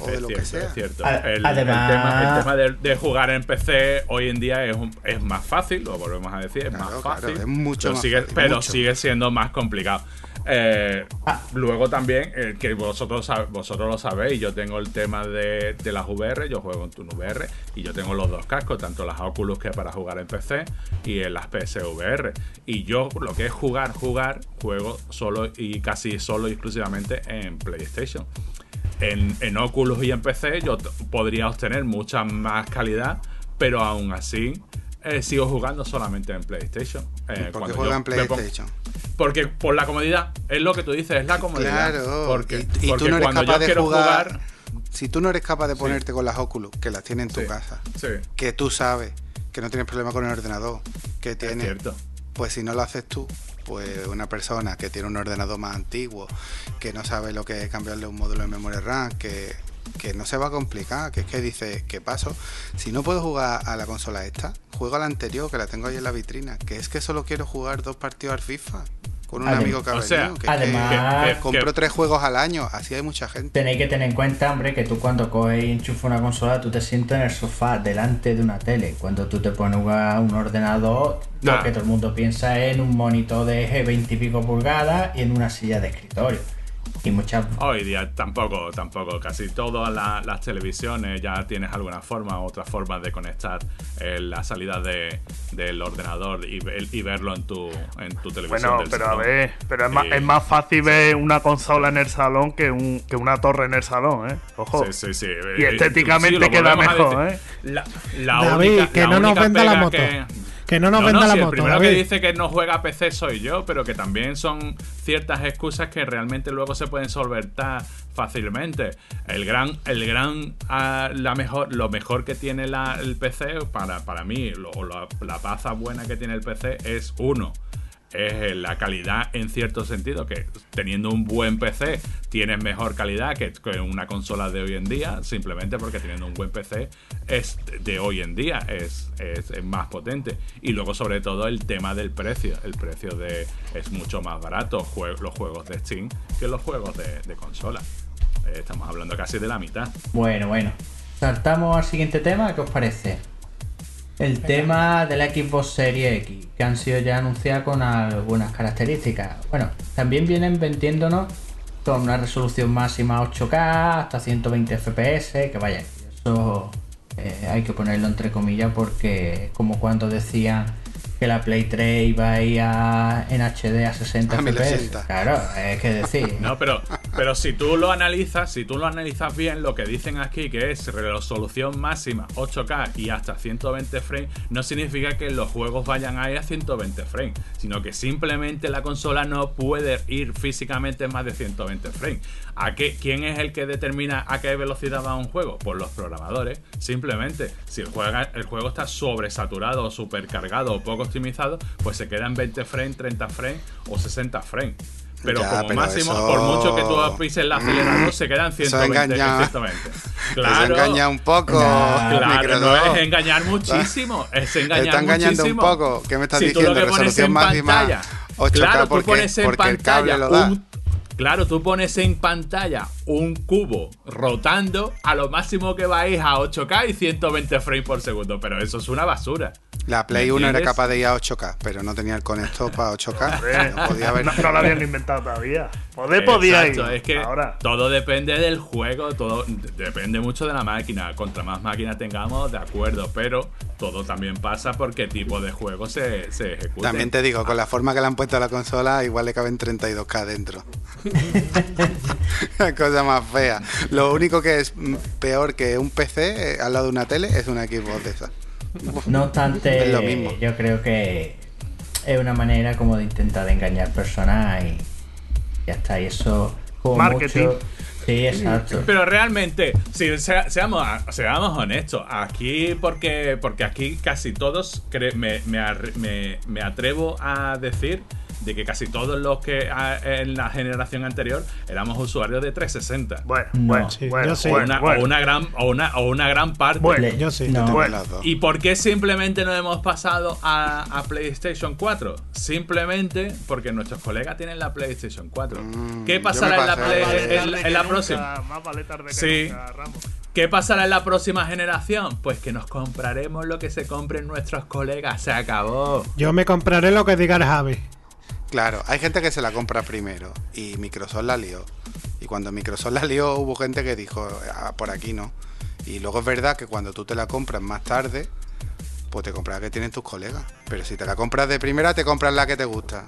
O de Es lo cierto, que sea. es cierto. El, el además- tema, el tema de, de jugar en PC hoy en día es, un- es más fácil, lo volvemos a decir, es Claro, más claro, fácil. es mucho pero más sigue, fácil, pero mucho. sigue siendo más complicado. Eh. Luego también, eh, que vosotros, vosotros lo sabéis, yo tengo el tema de, de las VR, yo juego en Tune VR y yo tengo los dos cascos, tanto las Oculus que para jugar en PC y en las PSVR. Y yo lo que es jugar, jugar, juego solo y casi solo y exclusivamente en PlayStation en, en Oculus y en PC yo podría obtener mucha más calidad, pero aún así eh, sigo jugando solamente en PlayStation. Eh, ¿Por qué juega en pongo- PlayStation? porque por la comodidad, es lo que tú dices, es la comodidad. Claro. Porque, y, y porque tú no eres cuando capaz yo de quiero jugar, jugar, Si tú no eres capaz de ponerte con las Oculus, que las tienes en tu Sí. casa, sí, que tú sabes que no tienes problema con el ordenador, que es tienes cierto. Pues si no lo haces tú, pues una persona que tiene un ordenador más antiguo, que no sabe lo que es cambiarle un módulo de memoria RAM, que, que no se va a complicar, que es que dice, ¿qué paso? Si no puedo jugar a la consola esta, juego a la anterior, que la tengo ahí en la vitrina, que es que solo quiero jugar dos partidos al FIFA con un Adem- amigo que ha o venido, sea, que es que además- que- compro tres juegos al año, así hay mucha gente. Tenéis que tener en cuenta, hombre, que tú cuando coges y enchufas una consola, tú te sientes en el sofá delante de una tele. Cuando tú te pones a un ordenador, Nah. lo que todo el mundo piensa es en un monitor de 20 y pico pulgadas y en una silla de escritorio. Y muchas Hoy día tampoco, tampoco. Casi todas la- las televisiones ya tienes alguna forma, otras formas de conectar eh, la salida de, del ordenador y, ve- y verlo en tu, en tu televisión. Bueno, del pero a ver, pero es más, es más fácil ver una consola en el salón que, un, que una torre en el salón, ¿eh? Ojo. Sí, sí, sí. Y Eh, estéticamente sí, queda mejor. ¿eh? La, la David, única- que la no nos venda la moto. Que, Que no nos No, venda no, la si moto, El primero que dice que no juega PC soy yo, pero que también son ciertas excusas que realmente luego se pueden solventar fácilmente. El gran, el gran, ah, la mejor, lo mejor que tiene la- el PC para, para mí, lo- o la, la paza buena que tiene el PC es uno. Es eh, la calidad en cierto sentido, que teniendo un buen PC tienes mejor calidad que, una consola de hoy en día, simplemente porque teniendo un buen PC es de hoy en día, es, es- más potente. Y luego sobre todo el tema del precio, el precio de es mucho más barato los juegos de Steam que los juegos de, de consola. Eh, estamos hablando casi de la mitad. Bueno, bueno. Saltamos al siguiente tema, ¿qué os parece? El tema de la Xbox Series X, que han sido ya anunciadas con algunas características. Bueno, también vienen vendiéndonos con una resolución máxima 8K, hasta 120 FPS, que vaya, eso eh, hay que ponerlo entre comillas porque como cuando decían que la Play 3 iba a ir a- en HD a 60 A FPS. 1080. Claro, es que decir. No, pero, pero si tú lo analizas, si tú lo analizas bien, lo que dicen aquí que es resolución máxima 8K y hasta 120 frames, no significa que los juegos vayan a ir a 120 frames, sino que simplemente la consola no puede ir físicamente más de 120 frames. ¿A qué, ¿Quién es el que determina a qué velocidad va un juego? Pues los programadores. Simplemente, si el, juega- el juego está sobresaturado o supercargado o poco optimizado, pues se queda en 20 frames, 30 frames o 60 frames. Pero Ya, como pero máximo, eso- por mucho que tú pises el acelerador, se quedan Eso 120. engaña. 120. Eso Claro. engaña un poco. Claro, no es engañar muchísimo, es engañar Está engañando muchísimo. un poco. ¿Qué me estás Si tú diciendo? lo que pones Resolución en máxima pantalla, 8K claro, tú porque- pones en porque el cable pantalla lo da. un, claro, tú pones en pantalla un cubo rotando a lo máximo que vais a 8K y 120 frames por segundo, pero eso es una basura. La Play ¿Me 1 era capaz de ir a 8K, pero no tenía el conector para 8K. Eh, No podía haber. no, no lo habían inventado todavía. Poder podía ir. Es que Ahora. todo depende del juego, todo depende mucho de la máquina. Contra más máquina tengamos, de acuerdo, pero todo también pasa por qué tipo de juego se, se ejecuta. También te digo, con la forma que le han puesto a la consola, igual le caben 32K dentro. Cosa más fea. Lo único que es peor que un PC eh, al lado de una tele es una Xbox de esa. No obstante, Es lo mismo. yo creo que es una manera como de intentar engañar personas y ya está. Y eso, como Marketing. mucho. Sí, exacto. Pero realmente, si sea- seamos, seamos honestos, aquí porque, porque aquí casi todos me, me- me atrevo a decir de que casi todos los que a- en la generación anterior éramos usuarios de 360. Bueno, No. bueno, Sí, bueno, yo sí. o, una, bueno. o una gran o una, o una gran parte. Bueno, yo sí, no. Tengo Bueno. las dos. ¿Y por qué simplemente no hemos pasado a, a PlayStation 4? Simplemente porque nuestros colegas tienen la PlayStation 4. Mm, ¿Qué pasará en la. Play- Más vale en- tarde en que la nunca, próxima? Más vale tarde que Sí. nunca, Ramos. ¿Qué pasará en la próxima generación? Pues que nos compraremos lo que se compren nuestros colegas. Se acabó. Yo me compraré lo que diga el Javi. Claro, hay gente que se la compra primero y Microsoft la lió. Y cuando Microsoft la lió hubo gente que dijo, "Ah, por aquí no. Y luego es verdad que cuando tú te la compras más tarde, pues te compras la que tienen tus colegas. Pero si te la compras de primera, te compras la que te gusta.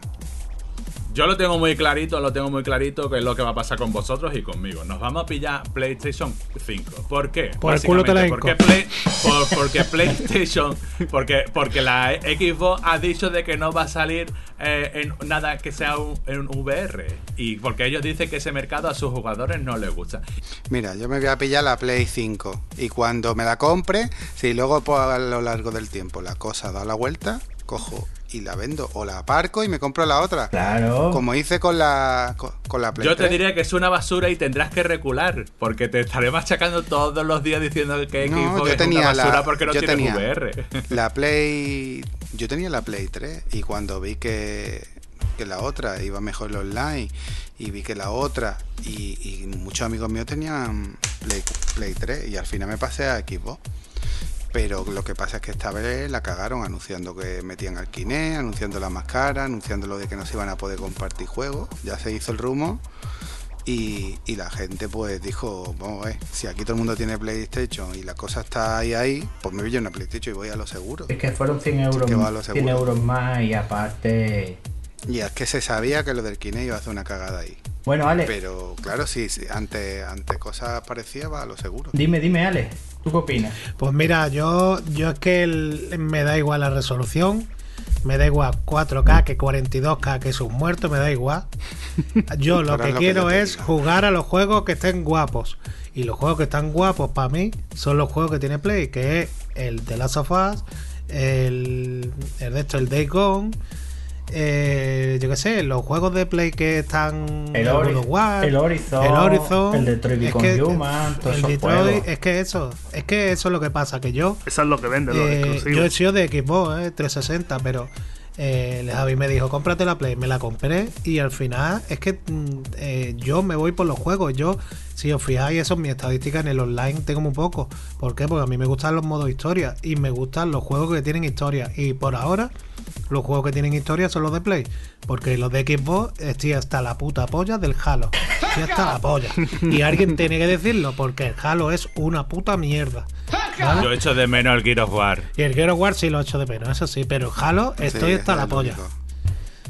Yo lo tengo muy clarito, lo tengo muy clarito que es lo que va a pasar con vosotros y conmigo. Nos vamos a pillar PlayStation 5. ¿Por qué? Por el culo te la Básicamente, porque, Play- por- porque PlayStation, porque, porque la Xbox ha dicho de que no va a salir eh, en nada que sea un, en un VR. Y porque ellos dicen que ese mercado a sus jugadores no les gusta. Mira, yo me voy a pillar la Play 5. Y cuando me la compre, si luego pues, a lo largo del tiempo la cosa da la vuelta, cojo y la vendo o la aparco y me compro la otra. Claro. Como hice con la con, con la Play Yo te 3. diría que es una basura y tendrás que recular, porque te estaré machacando todos los días diciendo que No, Xbox yo es una basura la- porque no yo tiene tenía VR. La Play. Yo tenía la Play 3 y cuando vi que, que la otra iba mejor el online y vi que la otra y, y muchos amigos míos tenían Play, Play 3 y al final me pasé a Xbox. Pero lo que pasa es que esta vez la cagaron anunciando que metían al Kinect, anunciando la más cara, anunciando lo de que no se iban a poder compartir juegos. Ya se hizo el rumor y, y la gente pues dijo, vamos a ver, si aquí todo el mundo tiene PlayStation y la cosa está ahí ahí, pues me pillo una PlayStation y voy a lo seguro. Es que fueron 100 euros, que 100 seguro. euros más y aparte... Y es que se sabía que lo del Kinect iba a hacer una cagada ahí. Bueno, Ale, Pero claro, sí, sí, ante, ante cosas parecidas va a lo seguro. dime, dime, Ale, ¿tú qué opinas? Pues mira, yo, yo es que el- me da igual la resolución, me da igual 4K que 42K que es un muerto, me da igual. Yo lo que lo quiero es digo. jugar a los juegos que estén guapos. Y los juegos que están guapos para mí son los juegos que tiene Play, que es el The Last of Us, el, el de esto, el Day Gone. Eh, yo qué sé, los juegos de Play que están El, Ori- of War, el Horizon, el Horizon, el Detroit es que- Human, el esos Detroit, juegos. es que eso, es que eso es lo que pasa, que yo Eso es lo que vende, los eh, exclusivos. yo he sido de Xbox, eh, 360, pero eh, el Javi me dijo, cómprate la Play, me la compré y al final es que mm, eh, yo me voy por los juegos. Yo, si os fijáis, eso es mi estadística en el online, tengo muy poco. ¿Por qué? Porque a mí me gustan los modos historia y me gustan los juegos que tienen historia. Y por ahora, los juegos que tienen historia son los de Play. Porque los de Xbox estoy hasta la puta polla del Halo. Estoy hasta la polla. Y alguien tiene que decirlo, porque el Halo es una puta mierda. ¿vale? Yo echo de menos el Gear of War. Y el Gear of War sí lo echo de menos, eso sí, pero el Halo estoy Sí, hasta es la polla. único.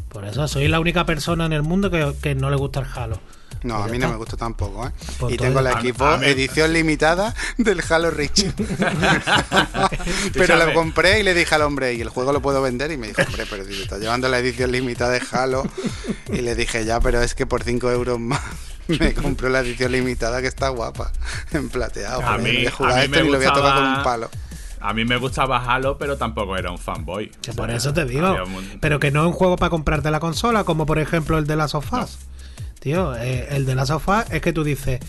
Por eso soy la única persona en el mundo que, que no le gusta el Halo. No, a mí no me gusta tampoco, ¿eh? Pues y tengo la mí- edición limitada del Halo Reach. pero lo compré y le dije al hombre, ¿y el juego lo puedo vender? Y me dijo, hombre, pero si te estás llevando la edición limitada de Halo. Y le dije, ya, pero es que por 5 euros más me compré la edición limitada que está guapa, en plateado. A mí- voy a mí esto me y lo voy a tocar con gustaba- un palo. A mí me gustaba Halo, pero tampoco era un fanboy. Que O por sea, eso te digo. un- Pero que no es un juego para comprarte la consola, como por ejemplo el de las sofás. Tío, eh, el de las sofás es que tú dices,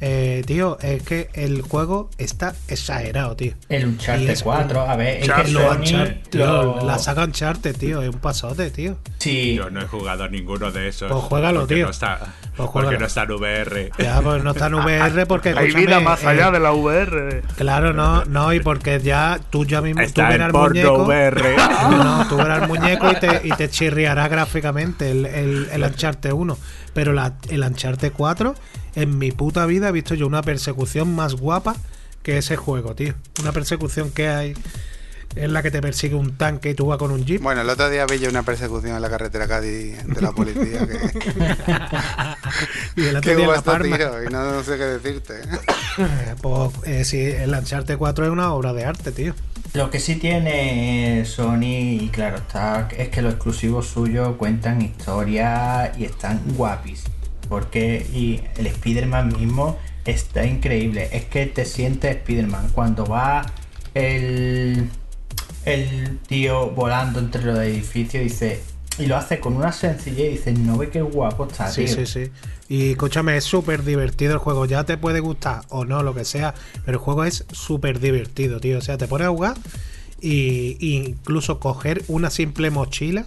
eh, tío, es que el juego está exagerado, tío. El Uncharted es 4, a ver, es que Lo Sony Uncharted, tío, lo- la saga Uncharted, tío, es un pasote, tío. Sí, Yo no he jugado a ninguno de esos. Pues juégalo, porque tío. No está, Pues porque no está en VR. Ya, pues no está en VR porque. Hay vida más eh, allá de la VR. Claro, no, no, y porque ya tú ya mismo tú Está verás en el muñeco. VR. No, no, tú verás el muñeco y te, y te chirriará gráficamente el, el, el Uncharted 1. Pero la, el Uncharted 4, en mi puta vida he visto yo una persecución más guapa que ese juego, tío. Una persecución que hay en la que te persigue un tanque y tú vas con un jeep. Bueno, el otro día vi yo una persecución en la carretera Cádiz de la policía que, y el otro que día hubo La tiro y no, no sé qué decirte. Pues eh, sí, el Uncharted 4 es una obra de arte, tío. Lo que sí tiene Sony, y claro está, es que los exclusivos suyos cuentan historias y están guapis. Porque y el Spider-Man mismo está increíble. Es que te sientes Spider-Man cuando va el, el tío volando entre los edificios dice, y lo hace con una sencillez y dices, no ve qué guapo está, Sí, tío". sí, sí. Y escúchame, es súper divertido el juego. Ya te puede gustar o no, lo que sea, pero el juego es súper divertido, tío. O sea, te pones a jugar y, y incluso coger una simple mochila,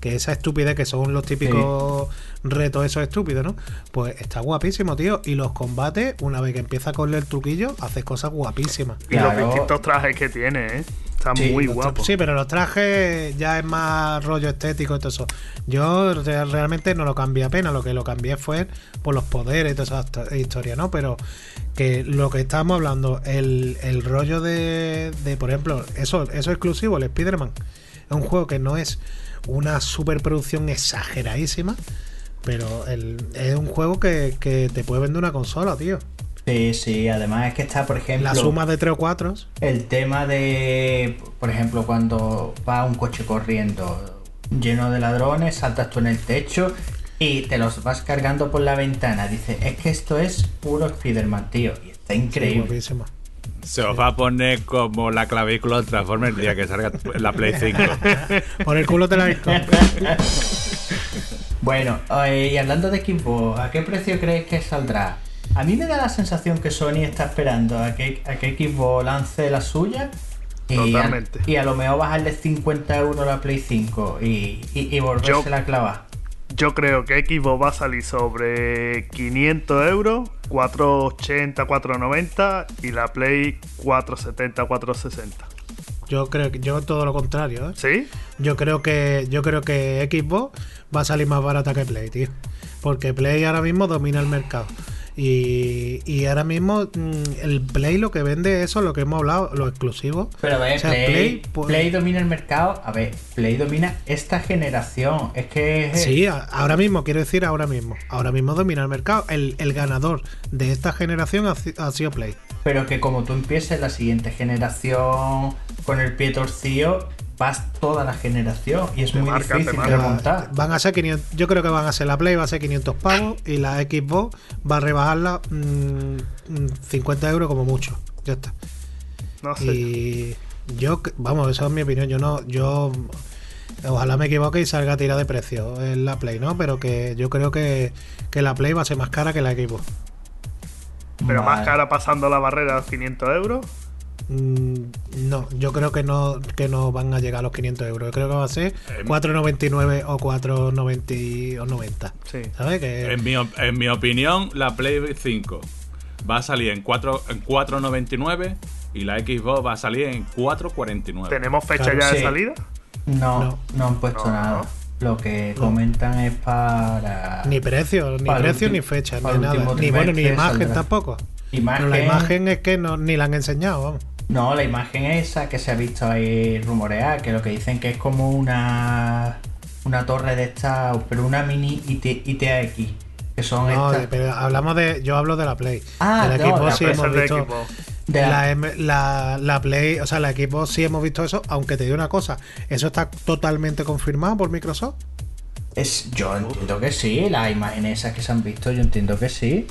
que esa estupidez que son los típicos retos esos estúpidos, ¿no? Pues está guapísimo, tío. Y los combates, una vez que empieza con el truquillo, haces cosas guapísimas. Y los distintos trajes que tiene, ¿eh? Están Sí, muy los guapos. Sí, pero los trajes ya es más rollo estético y todo eso. Yo re- realmente no lo cambié apenas, lo que lo cambié fue por los poderes y toda esa histo- historia, ¿no? Pero que lo que estábamos hablando, el, el rollo de, de, por ejemplo, eso, eso exclusivo, el Spider-Man, es un juego que no es una superproducción exageradísima, pero el- es un juego que, que te puede vender una consola, tío. Sí, sí, además es que está, por ejemplo... La suma de 3 o 4. El tema de, por ejemplo, cuando va un coche corriendo lleno de ladrones, saltas tú en el techo y te los vas cargando por la ventana. Dice, es que esto es puro Spider-Man, tío. Y está increíble. Guapísimo. Se os va a poner como la clavícula del Transformer el día que salga la Play 5. Por el culo te la visto. Bueno, eh, y hablando de Xbox, ¿a qué precio creéis que saldrá? A mí me da la sensación que Sony está esperando a que, a que Xbox lance la suya y, Totalmente. A, y a lo mejor bajarle 50 euros la Play 5 y, y, y volvérsela a clavar. Yo creo que Xbox va a salir sobre 500 euros, 480, 490 y la Play 470, 460. Yo creo que yo todo lo contrario, ¿eh? ¿Sí? Yo creo que yo creo que Xbox va a salir más barata que Play, tío. Porque Play ahora mismo domina el mercado. Y, y ahora mismo mm, el Play lo que vende eso, lo que hemos hablado, lo exclusivo. Pero a ver, O sea, Play, Play, pues- Play domina el mercado. A ver, Play domina esta generación. Es que. Sí, a- ahora mismo, quiero decir ahora mismo. Ahora mismo domina el mercado. El, el ganador de esta generación ha sido Play. Pero que como tú empieces la siguiente generación con el pie torcido, vas toda la generación y es Te muy marca, difícil remontar. Van a ser 500, yo creo que van a ser la Play, va a ser 500 pavos y la Xbox va a rebajarla mm, mm, 50 euros como mucho. Ya está. No sé. Y yo, vamos, esa es mi opinión. Yo no, yo ojalá me equivoque y salga a tirar de precio en la Play, ¿no? Pero que yo creo que, que la Play va a ser más cara que la Xbox. Pero más Vale. cara pasando la barrera de los 500 euros. Mm, No, yo creo que no, que no van a llegar a los 500 euros. Yo creo que va a ser Em. 4,99 o 4,90 o 90. Sí. ¿Sabes? Que En mi, en mi opinión, la Play 5 va a salir en 4 en 4.99 y la Xbox va a salir en 4.49. ¿Tenemos fecha Claro, ya de salida? No, No. no, han puesto No, nada. no. Lo que comentan es para. ni precio, ni el precio, ni fecha, ni el nada. Ni bueno, ni imagen saldrá. tampoco. Imagen. Pero la imagen es que no, ni la han enseñado, vamos. No, la imagen esa que se ha visto ahí rumorear, que lo que dicen que es como una. Una torre de esta, pero una mini IT, ITX. Que son No, estas. pero hablamos de. Yo hablo de la Play. Ah, de la no, Xbox la sí hemos visto. Xbox. De la- La, M- la, la Play, o sea, la Xbox sí hemos visto eso, aunque te digo una cosa, eso está totalmente confirmado por Microsoft. Es, yo entiendo que sí, las imágenes esas que se han visto, yo entiendo que sí.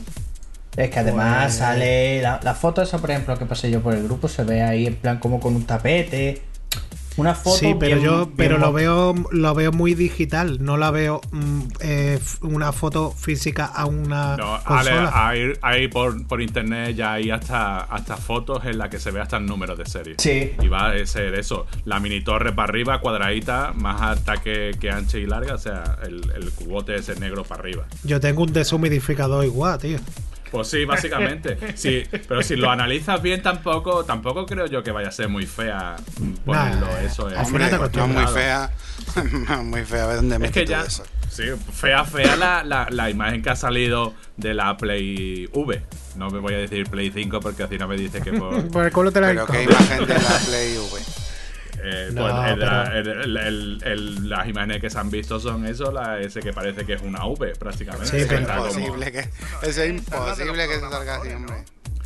Es que además Pues- sale la, la foto esa, por ejemplo, que pasé yo por el grupo, se ve ahí en plan como con un tapete. Una foto. sí, pero bien- yo pero lo veo lo veo muy digital, no la veo mm, eh, una foto física a una No, Ale, consola. hay, hay por, por internet ya hay hasta, hasta fotos en las que se ve hasta el número de serie. Sí. Y va a ser eso, la mini torre para arriba, cuadradita, más alta que, que ancha y larga, o sea, el, el cubote ese negro para arriba. Yo tengo un deshumidificador igual, tío. Pues sí, básicamente. Sí, pero si lo analizas bien tampoco, tampoco creo yo que vaya a ser muy fea ponerlo Nah, eso en- al Hombre, no muy fea. muy fea. A ver dónde Es metes que ya. eso. Sí, fea, fea la, la, la imagen que ha salido de la Play V. No me voy a decir Play 5 porque así no me dice que por. Por el culo te la Pero qué imagen de la Play V. eh, No, pues, el- pero- el- el- el- las imágenes que se han visto son eso, la, ese que parece que es una V prácticamente. Sí, Es imposible que. Eso es imposible que se salga así, hombre.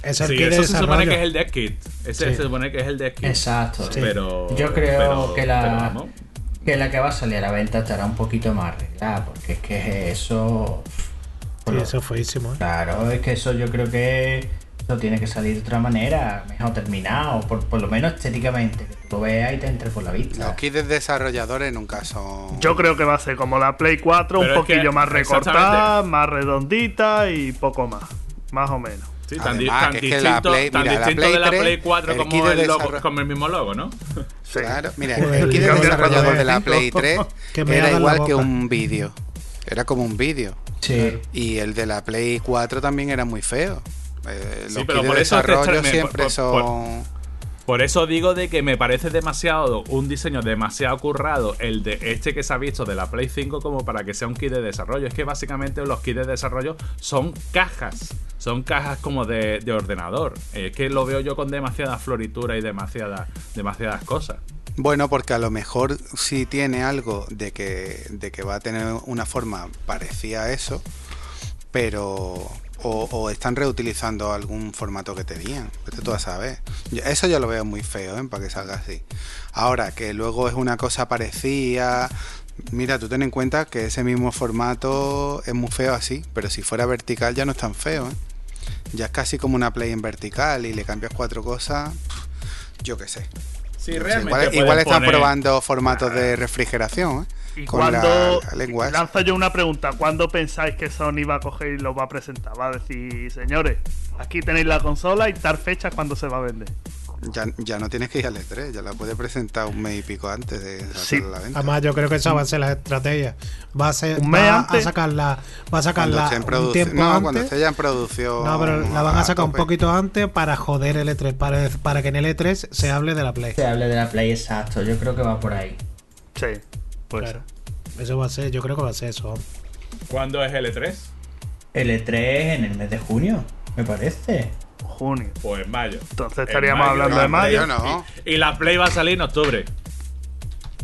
Es el Sí, kit de eso se supone que es el Death Kit. Ese Sí. se supone que es el Death Kit. Exacto. Sí. Pero. Yo creo pero- que la- pero. Que la que va a salir a la venta estará un poquito más arreglada, porque es que eso. Sí, eso es feísimo, ¿eh? Claro, es que eso yo creo que eso tiene que salir de otra manera, mejor terminado, por, por lo menos estéticamente, que tú lo veas y te entre por la vista. Los kits de desarrolladores nunca son. Yo creo que va a ser como la Play 4, Pero un es que- poquillo más recortada, más redondita y poco más. Más o menos. Sí, Además, tan que es que distinto, la Play- tan mira, la distinto Play de la 3, Play 4 el como el, logo, como el mismo logo, ¿no? Sí. Claro, mira, Pues el kit de desarrollador de la Play 3 Que me era igual que un vídeo. Era como un vídeo. Sí. Y el de la Play 4 también era muy feo. Eh, Sí, pero por eso te desarrollo extra- me- siempre por- son. Por eso digo de que me parece demasiado, un diseño demasiado currado el de este que se ha visto de la Play 5 como para que sea un kit de desarrollo. Es que básicamente los kits de desarrollo son cajas. Son cajas como de, de ordenador. Es que lo veo yo con demasiada floritura y demasiadas, demasiadas cosas. Bueno, porque a lo mejor si tiene algo de que, de que va a tener una forma parecida a eso, pero. O, o están reutilizando algún formato que tenían. Vete tú a saber. Eso yo lo veo muy feo, ¿eh? Para que salga así. Ahora, que luego es una cosa parecida. Mira, tú ten en cuenta que ese mismo formato es muy feo así, pero si fuera vertical ya no es tan feo, ¿eh? Ya es casi como una Play en vertical y le cambias cuatro cosas. Yo qué sé. Sí, realmente. igual, están poner- probando formatos de refrigeración, ¿eh? Y Con cuando la lengua lanzo yo una pregunta, ¿cuándo pensáis que Sony va a coger y lo va a presentar? Va a decir, señores, aquí tenéis la consola y tal fecha cuando se va a vender. Ya, ya no tienes que ir al E3, ya la puedes presentar un mes y pico antes de Sí. sacarla a la venta. Además, yo creo que esa va a ser la estrategia. Va a ser Un mes va antes. a sacarla, va a sacarla un tiempo No, antes. cuando esté ya en producción. No, pero la van a sacar un poquito antes para joder el E3, para, para que en el E3 se hable de la Play. Se hable de la Play exacto, yo creo que va por ahí. Sí, pues Claro. Eso va a ser, yo creo que va a ser eso. ¿Cuándo es L3? El E3 en el mes de junio, me parece. junio. Pues en mayo. Entonces En estaríamos hablando No, de mayo. no. Y la Play va a salir en octubre.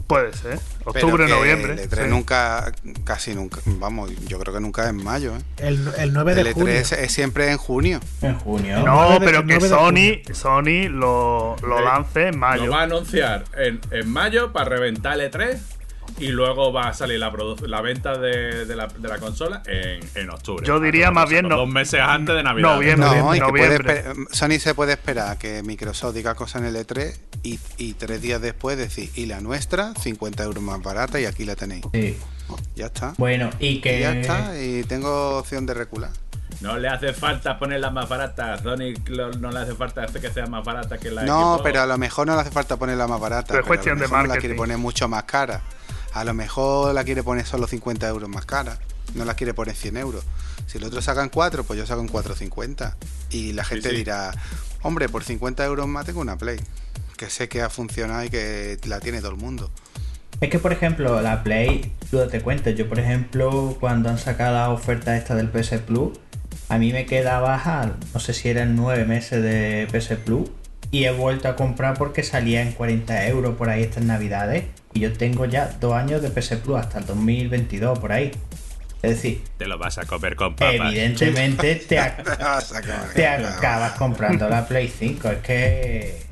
Puede ser. Pero Octubre, que noviembre. El E3 sí. nunca, casi nunca, vamos, yo creo que nunca es en mayo, ¿eh? El, el 9 de El junio. E3 es siempre en junio. En junio. No. No, 9 de- pero que 9 de Sony, Sony lo, lo lance en mayo. Lo va a anunciar en, en mayo para reventar el E3 y luego va a salir la, venta de, de la, de la consola en, en octubre. Yo diría más bien no- Dos meses antes de Navidad. Noviembre. No, y que puede noviembre. Sony se puede esperar a que Microsoft diga cosas en el E3 y, y tres días después decir, y la nuestra, 50 euros más barata y aquí la tenéis. Sí. Ya está. Bueno, y Y que. ya está, y tengo opción de recular. No le hace falta ponerla más barata. Sony no le hace falta que sea más barata que la No, Xbox. pero a lo mejor no le hace falta ponerla más barata. Pero es pero cuestión a lo de no La marketing. quiere poner mucho más cara. A lo mejor la quiere poner solo 50 euros más cara. No la quiere poner 100 euros. Si el otro sacan 4, pues yo saco en 4,50. Y la gente sí. dirá, hombre, por 50 euros más tengo una Play. Que sé que ha funcionado y que la tiene todo el mundo. Es que, por ejemplo, la Play, tú te cuento, yo, por ejemplo, cuando han sacado la oferta esta del PS Plus, a mí me queda baja, no sé si eran nueve meses de PS Plus, y he vuelto a comprar porque salía en 40 euros por ahí estas navidades, y yo tengo ya dos años de PS Plus hasta el 2022 por ahí. Es decir, Te lo vas a comer con papas. evidentemente te, ac- saca- te acabas comprando la Play 5, es que...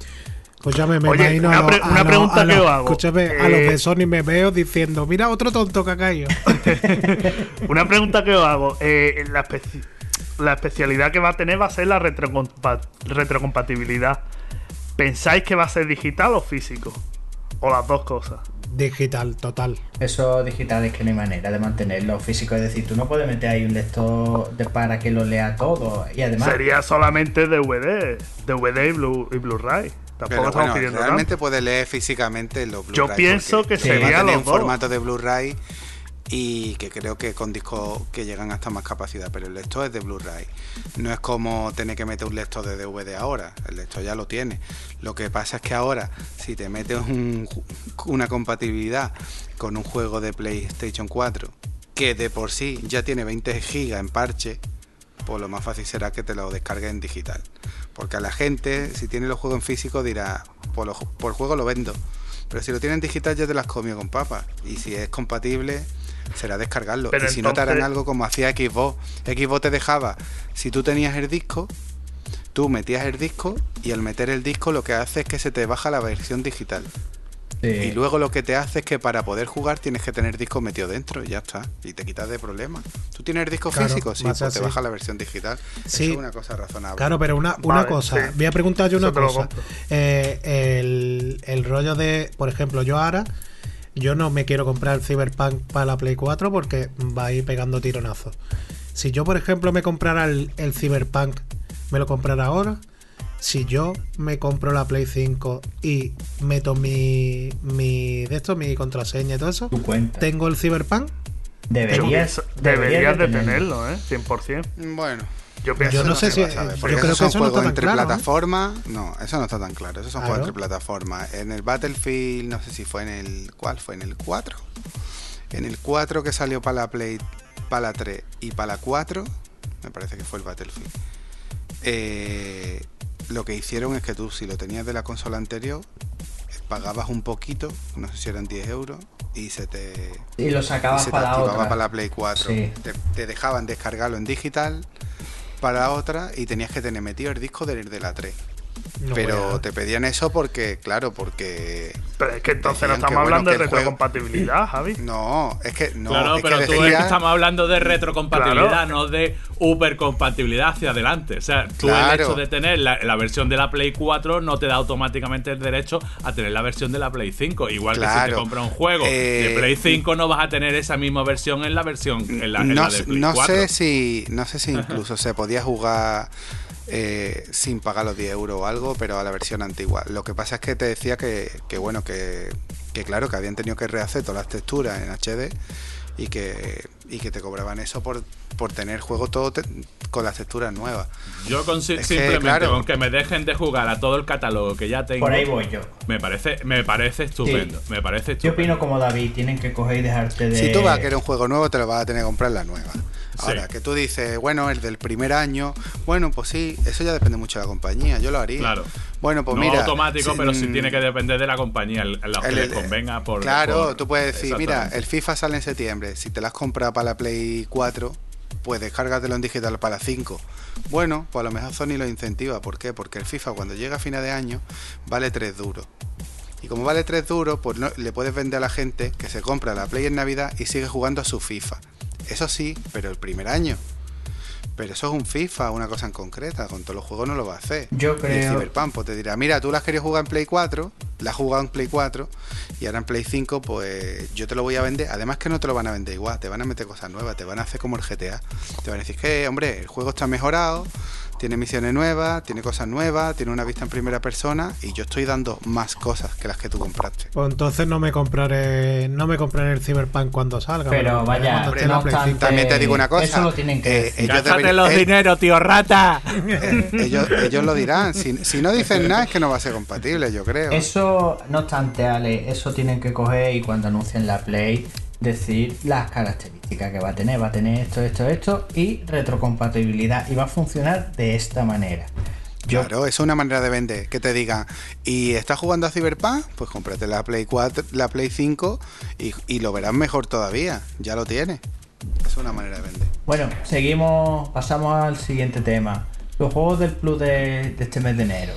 Escúchame, me Oye, imagino una pre- a pregunta a que os hago. Escúchame, a los Eh, de Sony me veo diciendo, mira otro tonto que ha caído. Una pregunta que os hago. eh, la, especi- la especialidad que va a tener va a ser la retrocompa- retrocompatibilidad. ¿Pensáis que va a ser digital o físico? O las dos cosas. Digital, total. Eso digital es que no hay manera de mantenerlo físico. Es decir, tú no puedes meter ahí un lector de- para que lo lea todo. Y además, Sería solamente DVD. DVD y Blu- y Blu-ray. Tampoco Pero estamos bueno, pidiendo realmente tanto. puede leer físicamente los Blu-ray. Yo pienso que sería los un dos. formato de Blu-ray y que creo que con discos que llegan hasta más capacidad, pero el lector es de Blu-ray. No es como tener que meter un lector de DVD ahora, el lector ya lo tiene. Lo que pasa es que ahora, si te metes una compatibilidad con un juego de PlayStation 4, que de por sí ya tiene 20 gigas en parche, pues lo más fácil será que te lo descargues en digital. Porque a la gente, si tiene los juegos en físico, dirá, por, lo- juego lo vendo. Pero si lo tienen en digital ya te las comió con papas. Y si es compatible, será descargarlo. Pero y si no te harán algo como hacía Xbox. Xbox te dejaba, si tú tenías el disco, tú metías el disco y al meter el disco lo que hace es que se te baja la versión digital. sí. Y luego lo que te hace es que para poder jugar tienes que tener disco metido dentro y ya está. Y te quitas de problemas. ¿Tú tienes el disco Claro, físico? Sí, pues te baja la versión digital. Sí. Eso es una cosa razonable. Claro, pero una, una Vale, cosa, sí. voy a preguntar yo una cosa. Eh, el, el rollo de, por ejemplo, yo ahora, yo no me quiero comprar el Cyberpunk para la Play 4 porque va a ir pegando tironazos. Si yo, por ejemplo, me comprara el, el Cyberpunk, ¿me lo comprara ahora? Si yo me compro la Play 5 y meto mi, mi de esto, mi contraseña y todo eso. ¿tengo el Cyberpunk? Deberías, pienso- deberías de tenerlo, ¿eh? 100%. Bueno, Yo pienso Yo no sé se si- va a saber, yo porque creo esos que son eso no está juegos tan entre claro, ¿eh? plataformas. No, eso no está tan claro. Esos son Claro. juegos entre plataformas. En el Battlefield, no sé si fue en el. ¿Cuál fue? En el 4. En el 4 que salió para la Play, para la 3 y para la 4, me parece que fue el Battlefield. eh, lo que hicieron es que tú, si lo tenías de la consola anterior, pagabas un poquito, no sé si eran 10 euros, y se te, Y lo y sacabas se te para la otra. para la Play 4. Sí. Te, te dejaban descargarlo en digital para otra y tenías que tener metido el disco del de la 3. No pero a- te pedían eso porque, claro, porque... Pero es que entonces no que, estamos bueno, hablando de el juego- retrocompatibilidad, Javi. No, es que no, claro, es pero que tú es que decía- estamos hablando de retrocompatibilidad, Claro. no de supercompatibilidad hacia adelante. O sea, tú el Claro. hecho de tener la, la versión de la Play 4 no te da automáticamente el derecho a tener la versión de la Play 5. Igual que si te compras un juego Eh, de Play 5 no vas a tener esa misma versión en la versión en la, en no, la de sé- Play no 4. sé si no sé si incluso se podía jugar eh, sin pagar los 10 euros o algo, pero a la versión antigua. Lo que pasa es que te decía que, que bueno, que, que claro, que habían tenido que rehacer todas las texturas en HD y que, y que te cobraban eso por, por tener juego todo te- con las texturas nuevas. Yo con si- Es que, simplemente claro. con que me dejen de jugar a todo el catálogo que ya tengo, Por ahí voy yo. me parece, me parece estupendo. Me parece Yo estupendo. opino como David, tienen que coger y dejarte de. Si tú vas a querer un juego nuevo, te lo vas a tener que comprar la nueva. Ahora, Sí. que tú dices, bueno, el del primer año, bueno, pues sí, eso ya depende mucho de la compañía, yo lo haría. Claro. Bueno, pues no mira. automático, pero sí mm, tiene que depender de la compañía, la que les convenga por. Claro, por- tú puedes decir, mira, el FIFA sale en septiembre, si te lo has comprado para la Play 4, pues descárgatelo en digital para la 5. Bueno, pues a lo mejor Sony lo incentiva, ¿por qué? Porque el FIFA cuando llega a final de año vale 3 duros. Y como vale 3 duros, pues no, le puedes vender a la gente que se compra la Play en Navidad y sigue jugando a su FIFA. Eso sí, pero el primer año. Pero eso es un FIFA, una cosa en concreta. Con todos los juegos no lo va a hacer. Yo Y el creo- Cyberpunk pues, te dirá, mira, tú las querías jugar en Play 4, la has jugado en Play 4 y ahora en Play 5, pues yo te lo voy a vender. Además que no te lo van a vender igual, te van a meter cosas nuevas, te van a hacer como el GTA. Te van a decir que, hombre, el juego está mejorado, tiene misiones nuevas, tiene cosas nuevas, tiene una vista en primera persona y yo estoy dando más cosas que las que tú compraste. Pues entonces no me compraré no me compraré el Cyberpunk cuando salga. Pero vaya, no obstante. También te digo una cosa. Eso lo tienen que eh, ellos deberían- los eh, dineros, tío rata. eh, ellos, ellos lo dirán. Si, si no dicen nada es que no va a ser compatible, yo creo. Eso, no obstante, Ale, eso tienen que coger y cuando anuncien la Play, decir las características que va a tener. Va a tener esto, esto, esto y retrocompatibilidad. Y va a funcionar de esta manera. Yo, Claro, eso es una manera de vender. Que te digan, ¿y estás jugando a Cyberpunk? Pues cómprate la Play 4, la Play 5 y, y lo verás mejor todavía. Ya lo tienes. Es una manera de vender. Bueno, seguimos, pasamos al siguiente tema. Los juegos del Plus de, de este mes de enero.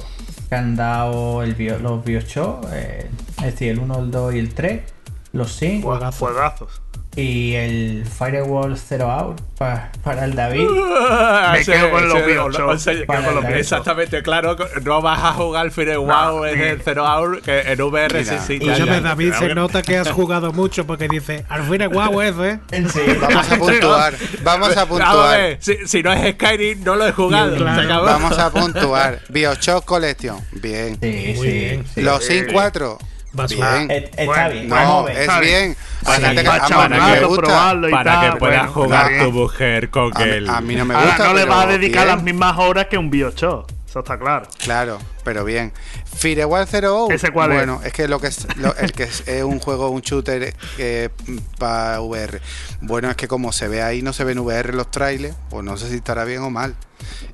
Que han dado el bio- los Bioshock, eh, es decir, el 1, el 2 y el 3. Los Sims Juegazo. Juegazos. Y el Firewall Zero Out pa- para el David. Me quedo con los el Bioshock. Exactamente, claro. No vas a jugar el Fire Wow en el Zero Hour, que en VR sí, Mira. sí. Y ya, Escúchame, ya. David, se nota que has jugado mucho porque dice, al fin es guau eso, ¿eh? Sí. Vamos a puntuar. Vamos a Vamos a puntuar. ver, si, si no es Skyrim, no lo he jugado. Claro. Se acabó. Vamos a puntuar. Bioshock Collection. Bien. Sí, Muy sí, bien. sí. Los Sin 4. Basura. Bien. Et- Está Bueno, bien. No, vamos a ver. es está bien. bien. A Sí, la gente que, a probarlo y Para tal, que puedas bueno, jugar tu mujer con A mí, él. a mí no me Ahora gusta. no le vas a dedicar bien. las mismas horas que un Bioshock. Eso está claro. Claro, pero bien. Firewall Zero ¿Ese cuál es? bueno, es? que lo que es lo- el que es, es un juego, un shooter para VR. Bueno, es que como se ve ahí, no se ven VR los trailers, pues no sé si estará bien o mal.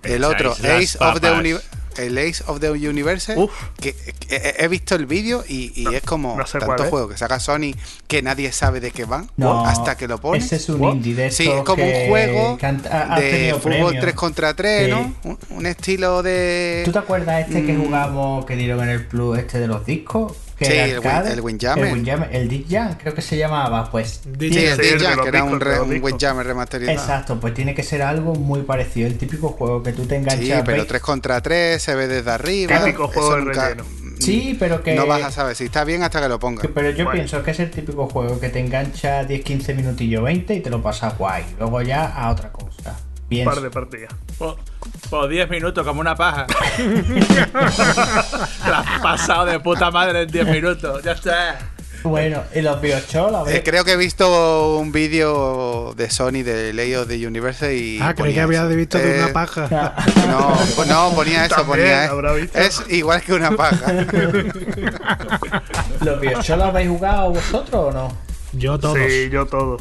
El otro, Ace of the papas. El Ace of the Universe, Uf. que, que he- he visto el vídeo y, y es como no sé cuál es. juegos que saca Sony que nadie sabe de qué van No, hasta que lo pones. Ese es un What? indie de Sí, es como que- un juego que han- ha- ha de fútbol premios. 3 contra 3, Sí. ¿no? Un, un estilo de... ¿Tú te acuerdas este que Mm. jugamos que dieron en el Plus este de los discos? Que Sí, el arcade? el Windjammer. El Windjammer, el Dick Jam, creo que se llamaba, pues. Sí, Sí, el los que era un, re- un. Windjammer remasterizado. Exacto, pues tiene que ser algo muy parecido. El típico juego que tú te enganchas. Sí, pero ¿veis? 3 contra 3, se ve desde arriba. Típico juego de nunca- relleno. Sí, pero que. No vas a saber si está bien hasta que lo pongas. que- Pero yo Bueno. pienso que es el típico juego que te engancha 10-15 minutillos 20 y te lo pasas guay. Luego ya a otra cosa. Un par de partidas. Por, por 10 minutos, como una paja. La has pasado de puta madre en 10 minutos. Ya está. Bueno, y los Bioshock, a Eh, creo que he visto un vídeo de Sony de Lay of the Universe y. Ah, creí que había visto de Eh, una paja. No, no, ponía eso, También ponía visto. Es igual que una paja. ¿Los Bioshock los habéis jugado vosotros o no? Yo todos. Sí, yo todo.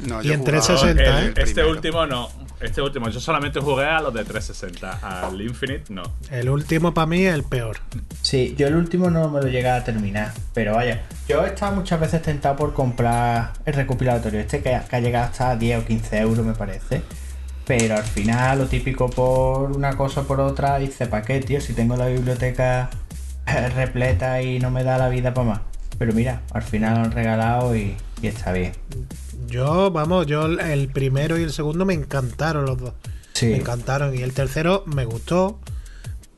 No, Y yo en jugaba 360, el ¿eh? este primero. último no. Este último, yo solamente jugué a los de 360. Al Infinite no. El último para mí es el peor. Sí, yo el último no me lo llegué a terminar, pero vaya, yo he estado muchas veces tentado por comprar el recopilatorio este que, ha- que ha llegado hasta 10 o 15 euros me parece. Pero al final, lo típico por una cosa o por otra, dice, ¿para qué, tío? Si tengo la biblioteca eh, repleta y no me da la vida para más. Pero mira, al final lo han regalado y, y está bien. Yo, vamos, yo el primero y el segundo me encantaron los dos. Sí. Me encantaron. Y el tercero me gustó,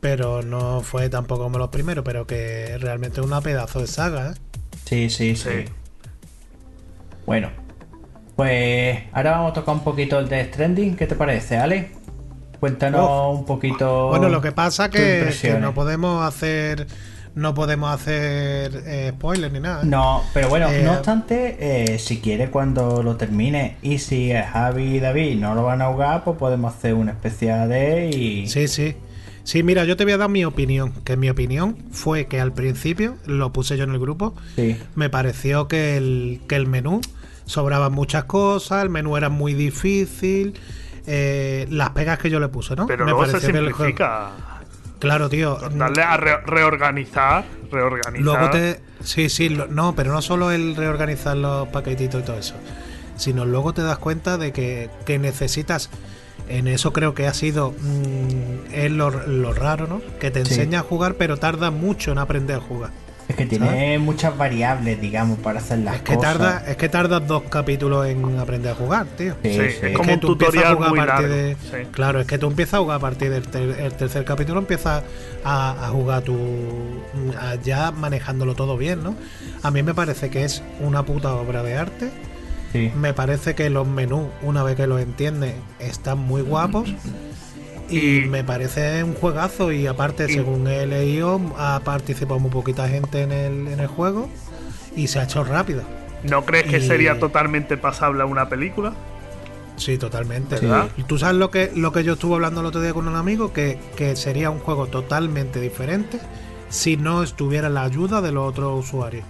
pero no fue tampoco como los primeros, pero que realmente es una pedazo de saga, ¿eh? Sí, sí, sí. Sí. Bueno, pues ahora vamos a tocar un poquito el de Stranding. ¿Qué te parece, Ale? Cuéntanos un poquito. Bueno, lo que pasa que, que no podemos hacer no podemos hacer eh, spoilers ni nada. ¿eh? No, pero bueno, Eh, no obstante, eh, si quiere cuando lo termine y si Javi y David no lo van a ahogar, pues podemos hacer una especial de y... Sí, sí. Sí, mira, yo te voy a dar mi opinión. Que mi opinión fue que al principio, lo puse yo en el grupo, Sí. me pareció que el, que el menú sobraban muchas cosas, el menú era muy difícil, eh, las pegas que yo le puse, ¿no? Pero me luego se pareció que el juego- simplifica. Claro, tío. Darle a re- reorganizar. Reorganizar. Luego te. Sí, sí, lo- no, pero no solo el reorganizar los paquetitos y todo eso, sino luego te das cuenta de que, que necesitas. En eso creo que ha sido. mm, es lo, lo raro, ¿no? Que te Sí. enseña a jugar, pero tarda mucho en aprender a jugar. Es que tiene muchas variables, digamos, para hacer las Es que, cosas. tarda, es que tardas dos capítulos en aprender a jugar, tío. Sí, Sí, sí. es Es como que un tú empiezas a tutorial jugar muy a partir largo. de- sí. Claro, es que tú empiezas a jugar a partir del ter- el tercer capítulo, empiezas a, a jugar tú a- ya manejándolo todo bien, ¿no? A mí me parece que es una puta obra de arte. Sí. Me parece que los menús, una vez que los entiendes, están muy guapos. Y Y- me parece un juegazo. Y aparte, y- según he leído, ha participado muy poquita gente en el, en el juego. Y se ha hecho rápido. ¿No crees que Y- sería totalmente pasable a una película? Sí, totalmente. ¿Verdad? Y tú sabes lo que, lo que yo estuve hablando el otro día con un amigo, que, que sería un juego totalmente diferente si no estuviera la ayuda de los otros usuarios.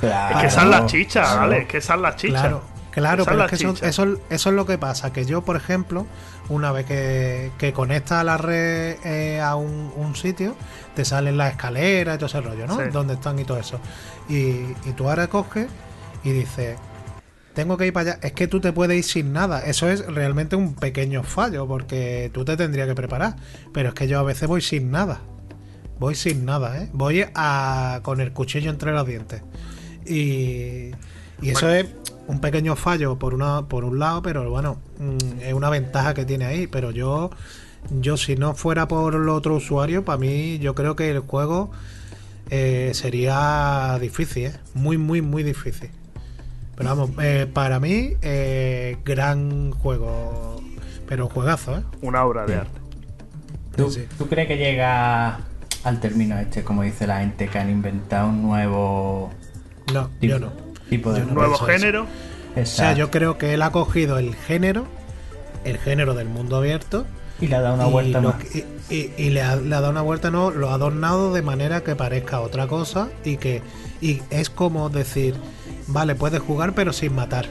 Claro, Es que esa es la chicha, claro. ¿vale? Es que esa es la chicha. Claro, claro, Esa pero es es que chicha. eso, eso es lo que pasa, que yo, por ejemplo, una vez que, que conectas a la red eh, a un, un sitio, te salen las escaleras y todo ese rollo, ¿no? Sí. Donde están y todo eso. Y, y tú ahora coges y dices, tengo que ir para allá. Es que tú te puedes ir sin nada. Eso es realmente un pequeño fallo, porque tú te tendrías que preparar. Pero es que yo a veces voy sin nada. Voy sin nada, ¿eh? Voy a, con el cuchillo entre los dientes. Y, y eso es un pequeño fallo por, una, por un lado, pero bueno, mm, es una ventaja que tiene ahí. Pero yo, yo si no fuera por el otro usuario, para mí yo creo que el juego eh, sería difícil, ¿eh? Muy, muy, muy difícil. Pero vamos, eh, para mí, eh, gran juego. Pero juegazo, ¿eh? Una obra de arte. ¿Tú, Sí. tú crees que llega al término este, como dice la gente, que han inventado un nuevo No, tipo, yo no. Tipo de no. Nuevo eso, eso. género. O sea, yo creo que él ha cogido el género, el género del mundo abierto, Y le ha dado una y, vuelta lo más. que- y- y- y le, ha, le ha dado una vuelta, no, lo ha adornado de manera que parezca otra cosa y que y es como decir, vale, puedes jugar pero sin matar.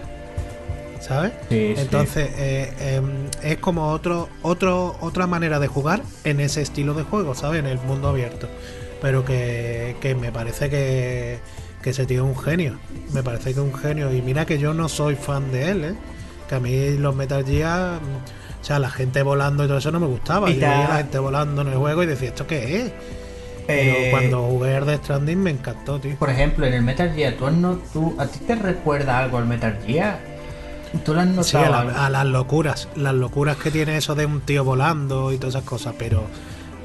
¿Sabes? Sí, sí. Entonces eh, em, es como otro, otro, otra manera de jugar en ese estilo de juego, ¿sabes? En el mundo abierto. Pero que, que me parece que, que ese tío es un genio. Me parece que es un genio. Y mira que yo no soy fan de él, ¿eh? Que a mí los Metal Gear, o sea, la gente volando y todo eso no me gustaba. Yo veía la gente volando en el juego y decía, ¿esto qué es? Pero Eh, cuando jugué de Stranding me encantó, tío. Por ejemplo, en el Metal Gear, ¿tú, no- tú- ¿a ti te recuerda algo al Metal Gear? ¿Tú lo has notado? Sí, a, la- a las locuras, las locuras que tiene eso de un tío volando y todas esas cosas, pero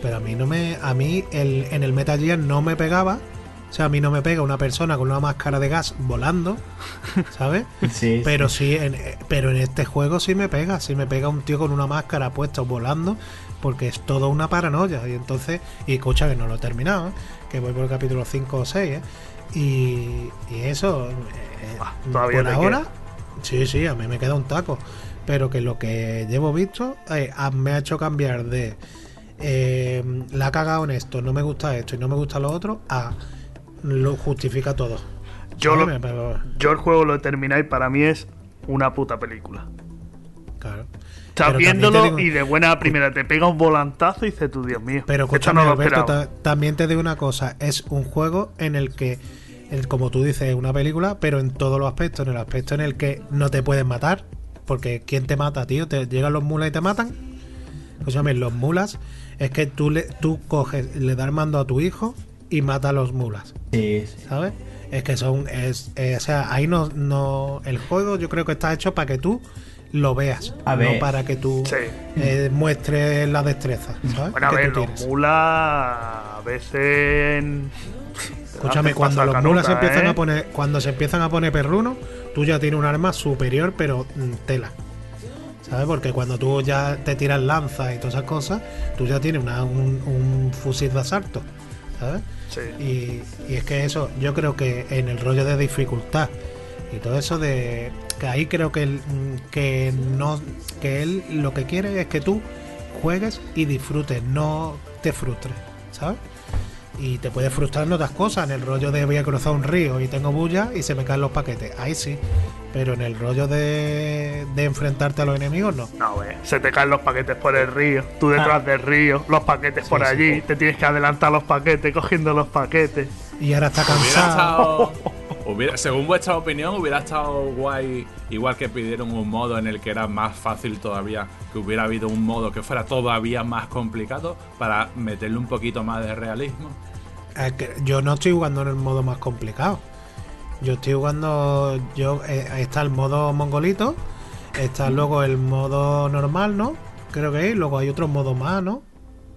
pero a mí no me a mí el, en el Metal Gear no me pegaba. O sea, a mí no me pega una persona con una máscara de gas volando, ¿sabes? Sí, Pero sí, en, eh, pero en este juego sí me pega, sí me pega un tío con una máscara puesta volando, porque es todo una paranoia. Y entonces, y escucha que no lo he terminado, ¿eh? que voy por el capítulo 5 o 6, ¿eh? y, y eso, eh, Ah, todavía por ahora, sí, sí, a mí me queda un taco. Pero que lo que llevo visto eh, me ha hecho cambiar de eh, la ha cagado en esto, no me gusta esto y no me gusta lo otro, a lo justifica todo. Yo, lo- yo el juego lo he terminado y para mí es una puta película. claro. Estás viéndolo digo- y de buena primera te pega un volantazo y dices tú, Dios mío. Pero escúchame, no lo Alberto, esperaba. ta- también te digo una cosa, es un juego en el que, el- como tú dices, es una película, pero en todos los aspectos, en el aspecto en el que no te pueden matar, porque ¿quién te mata, tío? ¿Te llegan los mulas y te matan? Escúchame, los mulas es que tú, le, tú coges, le das mando a tu hijo y mata a los mulas, Sí, sí. ¿sabes? Es que son, es, eh, o sea, ahí no, no, el juego yo creo que está hecho para que tú lo veas, A ver. no para que tú Sí. eh, muestres la destreza, ¿sabes? Bueno, a ver, los mulas a veces. Escúchame, cuando los mulas se empiezan ¿eh? a poner, cuando se empiezan a poner perrunos, tú ya tienes un arma superior, pero mm, tela. ¿Sabes? Porque cuando tú ya te tiras lanzas y todas esas cosas, tú ya tienes una- un, un fusil de asalto. ¿Sabes? Y, es que eso, yo creo que en el rollo de dificultad y todo eso de que ahí creo que que no que él lo que quiere es que tú juegues y disfrutes, no te frustres, ¿sabes? Y te puedes frustrar en otras cosas, en el rollo de voy a cruzar un río y tengo bulla y se me caen los paquetes, ahí sí, pero en el rollo de, de enfrentarte a los enemigos no. No, ve, se te caen los paquetes por el río, tú detrás Ah. del río, los paquetes por sí. allí, te tienes que adelantar los paquetes cogiendo los paquetes. Y ahora está cansado. hubiera- según vuestra opinión, hubiera estado guay. Igual que pidieron un modo en el que era más fácil todavía. Que hubiera habido un modo que fuera todavía más complicado. Para meterle un poquito más de realismo. Es que yo no estoy jugando en el modo más complicado. Yo estoy jugando. Yo eh, está el modo mongolito. Está luego el modo normal, ¿no? Creo que hay. Luego hay otro modo más, ¿no?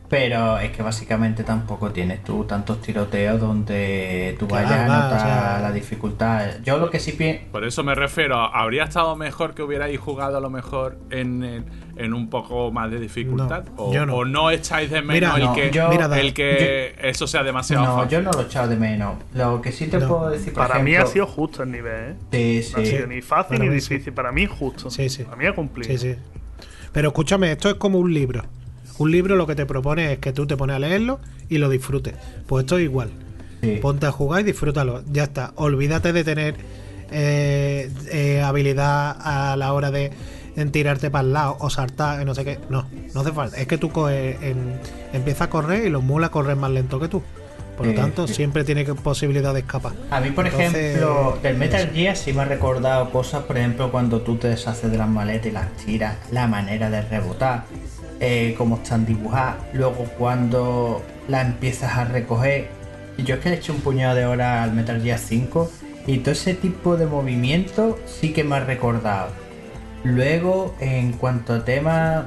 Pero es que básicamente tampoco tienes tú tantos tiroteos donde tú Claro, vayas a notar o sea- la dificultad. Yo lo que sí pienso. Por eso me refiero. ¿Habría estado mejor que hubierais jugado a lo mejor en, en, en un poco más de dificultad? No, o, yo no. o no echáis de menos Mira, el no, que, yo- el que eso sea demasiado No, fácil? yo no lo he echado de menos. Lo que sí te No. puedo decir, por Para mí ha ejemplo- sido justo el nivel, ¿eh? Sí, No ha sí. sido ni fácil Para ni mí sí. difícil, para mí es justo. Sí, sí. Para mí ha cumplido. Sí, sí. Pero escúchame, esto es como un libro. Un libro lo que te propone es que tú te pones a leerlo y lo disfrutes. Pues esto es igual. sí. Ponte a jugar y disfrútalo. Ya está. Olvídate de tener eh, eh, habilidad a la hora de en tirarte para el lado o saltar, no sé qué. No, no hace falta. Es que tú coges en, empiezas a correr y los mulas corren más lento que tú. Por lo tanto, siempre tiene que- posibilidad de escapar. A mí, por Entonces, ejemplo, del Metal eso. Gear sí me ha recordado cosas, por ejemplo, cuando tú te deshaces de las maletas y las tiras, la manera de rebotar, eh, cómo están dibujadas, luego cuando las empiezas a recoger. Yo es que le he hecho un puñado de horas al Metal Gear 5 y todo ese tipo de movimiento sí que me ha recordado. Luego, en cuanto a temas,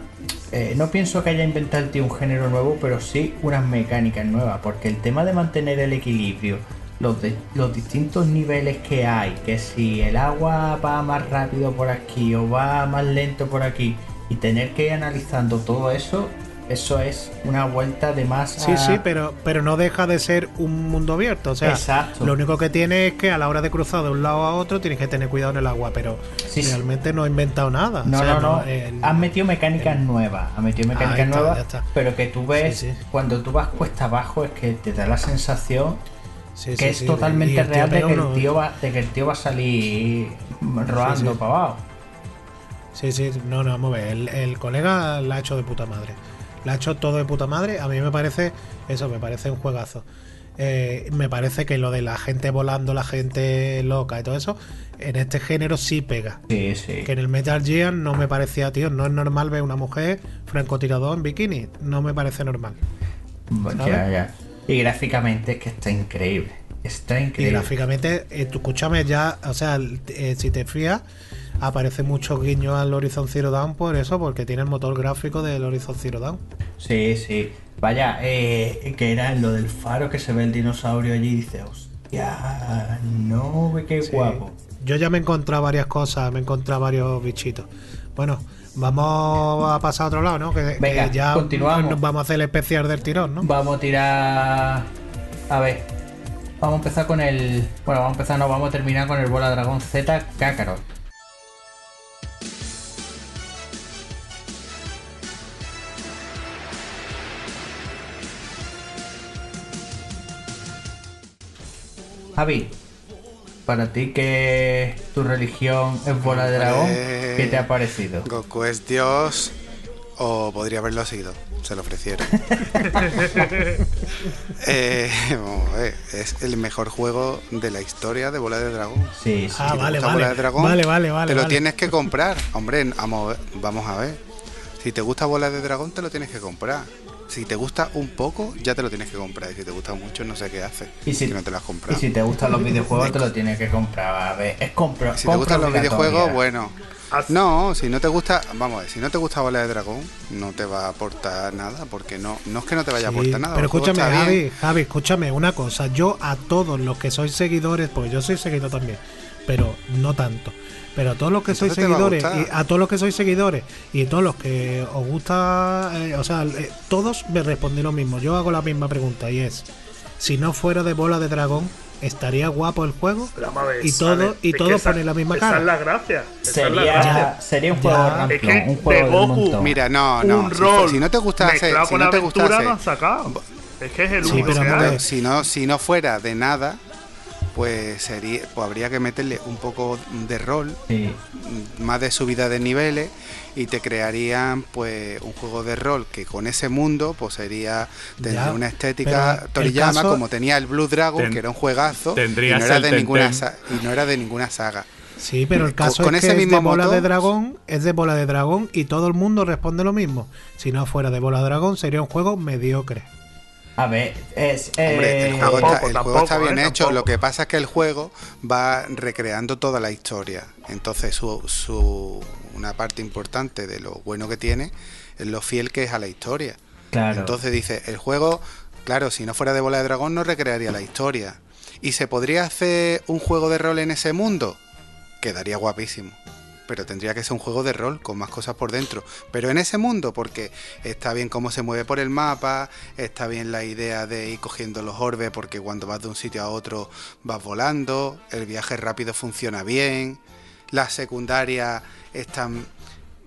eh, no pienso que haya inventado un género nuevo, pero sí unas mecánicas nuevas, porque el tema de mantener el equilibrio, los distintos niveles que hay, que si el agua va más rápido por aquí o va más lento por aquí, y tener que ir analizando todo eso, eso es una vuelta de más Sí, a- sí, pero, pero no deja de ser un mundo abierto. O sea, Exacto. lo único que tiene es que a la hora de cruzar de un lado a otro tienes que tener cuidado en el agua, pero Sí, sí. realmente no ha inventado nada. No, O sea, no, no. el- Han metido mecánicas nuevas. Han metido mecánicas está, nuevas. Pero que tú ves, Sí, cuando tú vas cuesta abajo, es que te da la sensación sí, que sí, es sí, totalmente real de que, el tío va, de que el tío va a salir rodando para abajo. Sí, sí, no, no, vamos a ver. El, el colega la ha hecho de puta madre. La ha hecho todo de puta madre. A mí me parece, eso, me parece un juegazo. Eh, me parece que lo de la gente volando, la gente loca y todo eso, en este género sí pega. Sí, sí. Que en el Metal Gear no me parecía, tío, no es normal ver una mujer francotirador en bikini. No me parece normal. Ya, ya. Y gráficamente es que está increíble. Está Y increíble. gráficamente, eh, tú escúchame ya, o sea, eh, si te fías, aparece mucho guiño al Horizon Zero Dawn por eso, porque tiene el motor gráfico del Horizon Zero Dawn. Sí, sí. Vaya, eh, que era lo del faro que se ve el dinosaurio allí y dice, hostia, no, qué Sí. guapo. Yo ya me he encontrado varias cosas, me he encontrado varios bichitos. Bueno, vamos a pasar a otro lado, ¿no? Que, que Venga, ya continuamos. nos vamos a hacer el especial del tirón, ¿no? Vamos a tirar. A ver. Vamos a empezar con el. Bueno, vamos a empezar, no, vamos a terminar con el Bola Dragón Z Kakarot. Javi, para ti que tu religión es bola de dragón. ¿qué te ha parecido? Goku es Dios o podría haberlo sido. se lo ofrecieron. Eh, vamos a ver, es el mejor juego de la historia de Bola de Dragón. Sí, sí. Ah, Si vale, vale. Bola de Dragón, Vale, vale, vale, Te lo vale. tienes que comprar. Hombre, vamos a ver. Si te gusta Bola de Dragón, te lo tienes que comprar. Si te gusta un poco, ya te lo tienes que comprar. Y si te gusta mucho, no sé qué haces. Y si, no te lo has y comprado. si te gustan los videojuegos, te lo tienes que comprar. A ver, es compra. Si te gustan los videojuegos, bueno. No, si no te gusta, vamos a ver, si no te gusta Bola de Dragón, no te va a aportar nada, porque no, no es que no te vaya a aportar nada. pero escúchame, Javi. Javi, escúchame una cosa. Yo a todos los que sois seguidores, pues yo soy seguidor también, pero no tanto. Pero a todos los que sois Entonces te va a seguidores, y a todos los que sois seguidores y todos los que os gusta, eh, o sea, eh, todos me respondí lo mismo. Yo hago la misma pregunta y es: si no fuera de bola de dragón, ¿estaría guapo el juego? A ver, Y todo- sale- y todos esa- ponen la misma Esa cara. es la gracia. Esa es la Sería, gracia. sería un juego Ya. ramplón, Es que un juego de Goku-. Mira, no, no. un si, rol si no te gustase, si no te gustase, lo han sacado. Es que es el Sí, pero a si no, si no fuera de nada, pues sería, pues habría que meterle un poco de rol, Sí. más de subida de niveles y te crearían pues un juego de rol que con ese mundo pues sería tendría una estética Toriyama caso- como tenía el Blue Dragon Ten- que era un juegazo y no era de ninguna y no era de ninguna saga. Sí, pero el caso con es ese que es de mismo bola de dragón, es de bola de dragón y todo el mundo responde lo mismo. Si no fuera de bola de dragón, sería un juego mediocre. A ver, es. Hombre, el eh, juego, tampoco, está, el juego tampoco, está bien eh, hecho. tampoco. Lo que pasa es que el juego va recreando toda la historia. Entonces, su, su- una parte importante de lo bueno que tiene es lo fiel que es a la historia. Claro. Entonces dice, el juego, claro, si no fuera de bola de dragón no recrearía la historia. ¿Y se podría hacer un juego de rol en ese mundo? Quedaría guapísimo. Pero tendría que ser un juego de rol con más cosas por dentro. Pero en ese mundo, porque está bien cómo se mueve por el mapa, está bien la idea de ir cogiendo los orbes, porque cuando vas de un sitio a otro vas volando, el viaje rápido funciona bien, las secundarias están,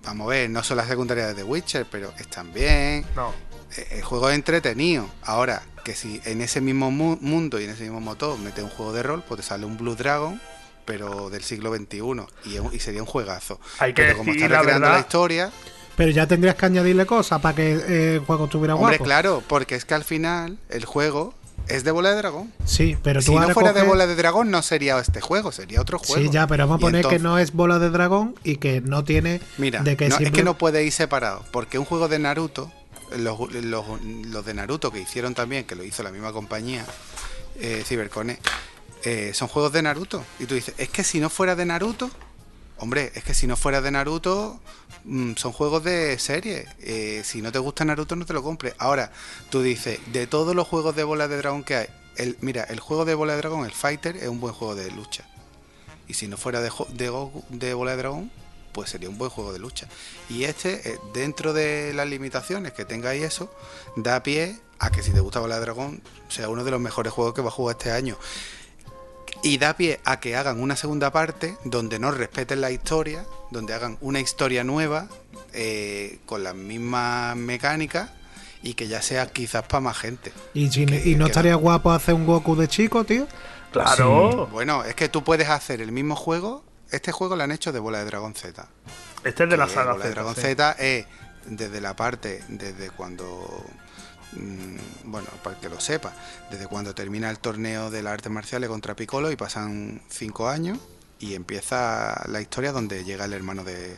vamos a ver, no son las secundarias de The Witcher, pero están bien, No. eh, el juego es entretenido. Ahora, que si en ese mismo mu- mundo y en ese mismo motor metes un juego de rol, pues te sale un Blue Dragon, pero del siglo XXI. Y, sería un juegazo. Hay que pero como decir está la recreando verdad. la historia, Pero ya tendrías que añadirle cosas para que eh, el juego estuviera hombre, guapo. claro, porque es que al final el juego es de bola de dragón. Sí, pero tú Si no fuera de bola de dragón, no sería este juego, sería otro juego. Sí, ya, pero vamos a Y poner entonces- que no es bola de dragón y que no tiene Mira, de que no, es que no puede ir separado, porque un juego de Naruto, los, los- los de Naruto que hicieron también, que lo hizo la misma compañía, eh, eh, son juegos de Naruto. Y tú dices, es que si no fuera de Naruto, hombre, es que si no fuera de Naruto, mm, son juegos de serie. Eh, si no te gusta Naruto, no te lo compres. Ahora, tú dices, de todos los juegos de bola de dragón que hay, mira, el juego de bola de dragón, el Fighter, es un buen juego de lucha. Y si no fuera de, de bola de dragón, pues sería un buen juego de lucha. Y este, eh, dentro de las limitaciones que tenga y eso, da pie a que si te gusta bola de dragón, sea uno de los mejores juegos que va a jugar este año. Y da pie a que hagan una segunda parte donde no respeten la historia, donde hagan una historia nueva, eh, con las mismas mecánicas y que ya sea quizás para más gente. Y, si- que- y no estaría guapo hacer un Goku de chico, tío. Claro. Bueno, es que tú puedes hacer el mismo juego. Este juego lo han hecho de bola de dragón Z. Este es de la saga Bola de Z, Dragon sí. Z es desde la parte, desde cuando. Mm, Bueno, para que lo sepa, desde cuando termina el torneo de las artes marciales contra Piccolo y pasan cinco años y empieza la historia donde llega el hermano de,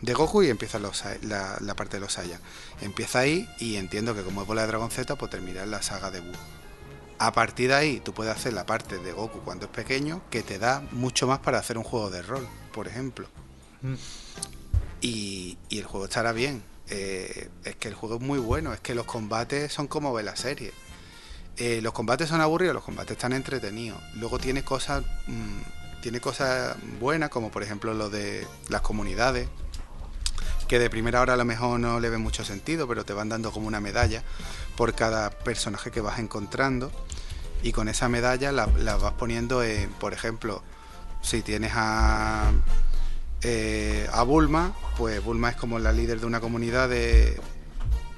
de Goku y empieza los, la, la parte de los Saiyan. Empieza ahí y entiendo que como es bola de Dragon Z, pues termina en la saga de Buu. A partir de ahí, tú puedes hacer la parte de Goku cuando es pequeño, que te da mucho más para hacer un juego de rol, por ejemplo. Mm. Y, y el juego estará bien. Eh, es que el juego es muy bueno, es que los combates son como ve la serie. Eh, los combates son aburridos, los combates están entretenidos. Luego tiene cosas, mm, tiene cosas buenas, como por ejemplo lo de las comunidades, que de primera hora a lo mejor no le ve mucho sentido, pero te van dando como una medalla por cada personaje que vas encontrando. Y con esa medalla la, vas poniendo en, por ejemplo, si tienes a, eh, a Bulma, pues Bulma es como la líder de una comunidad de,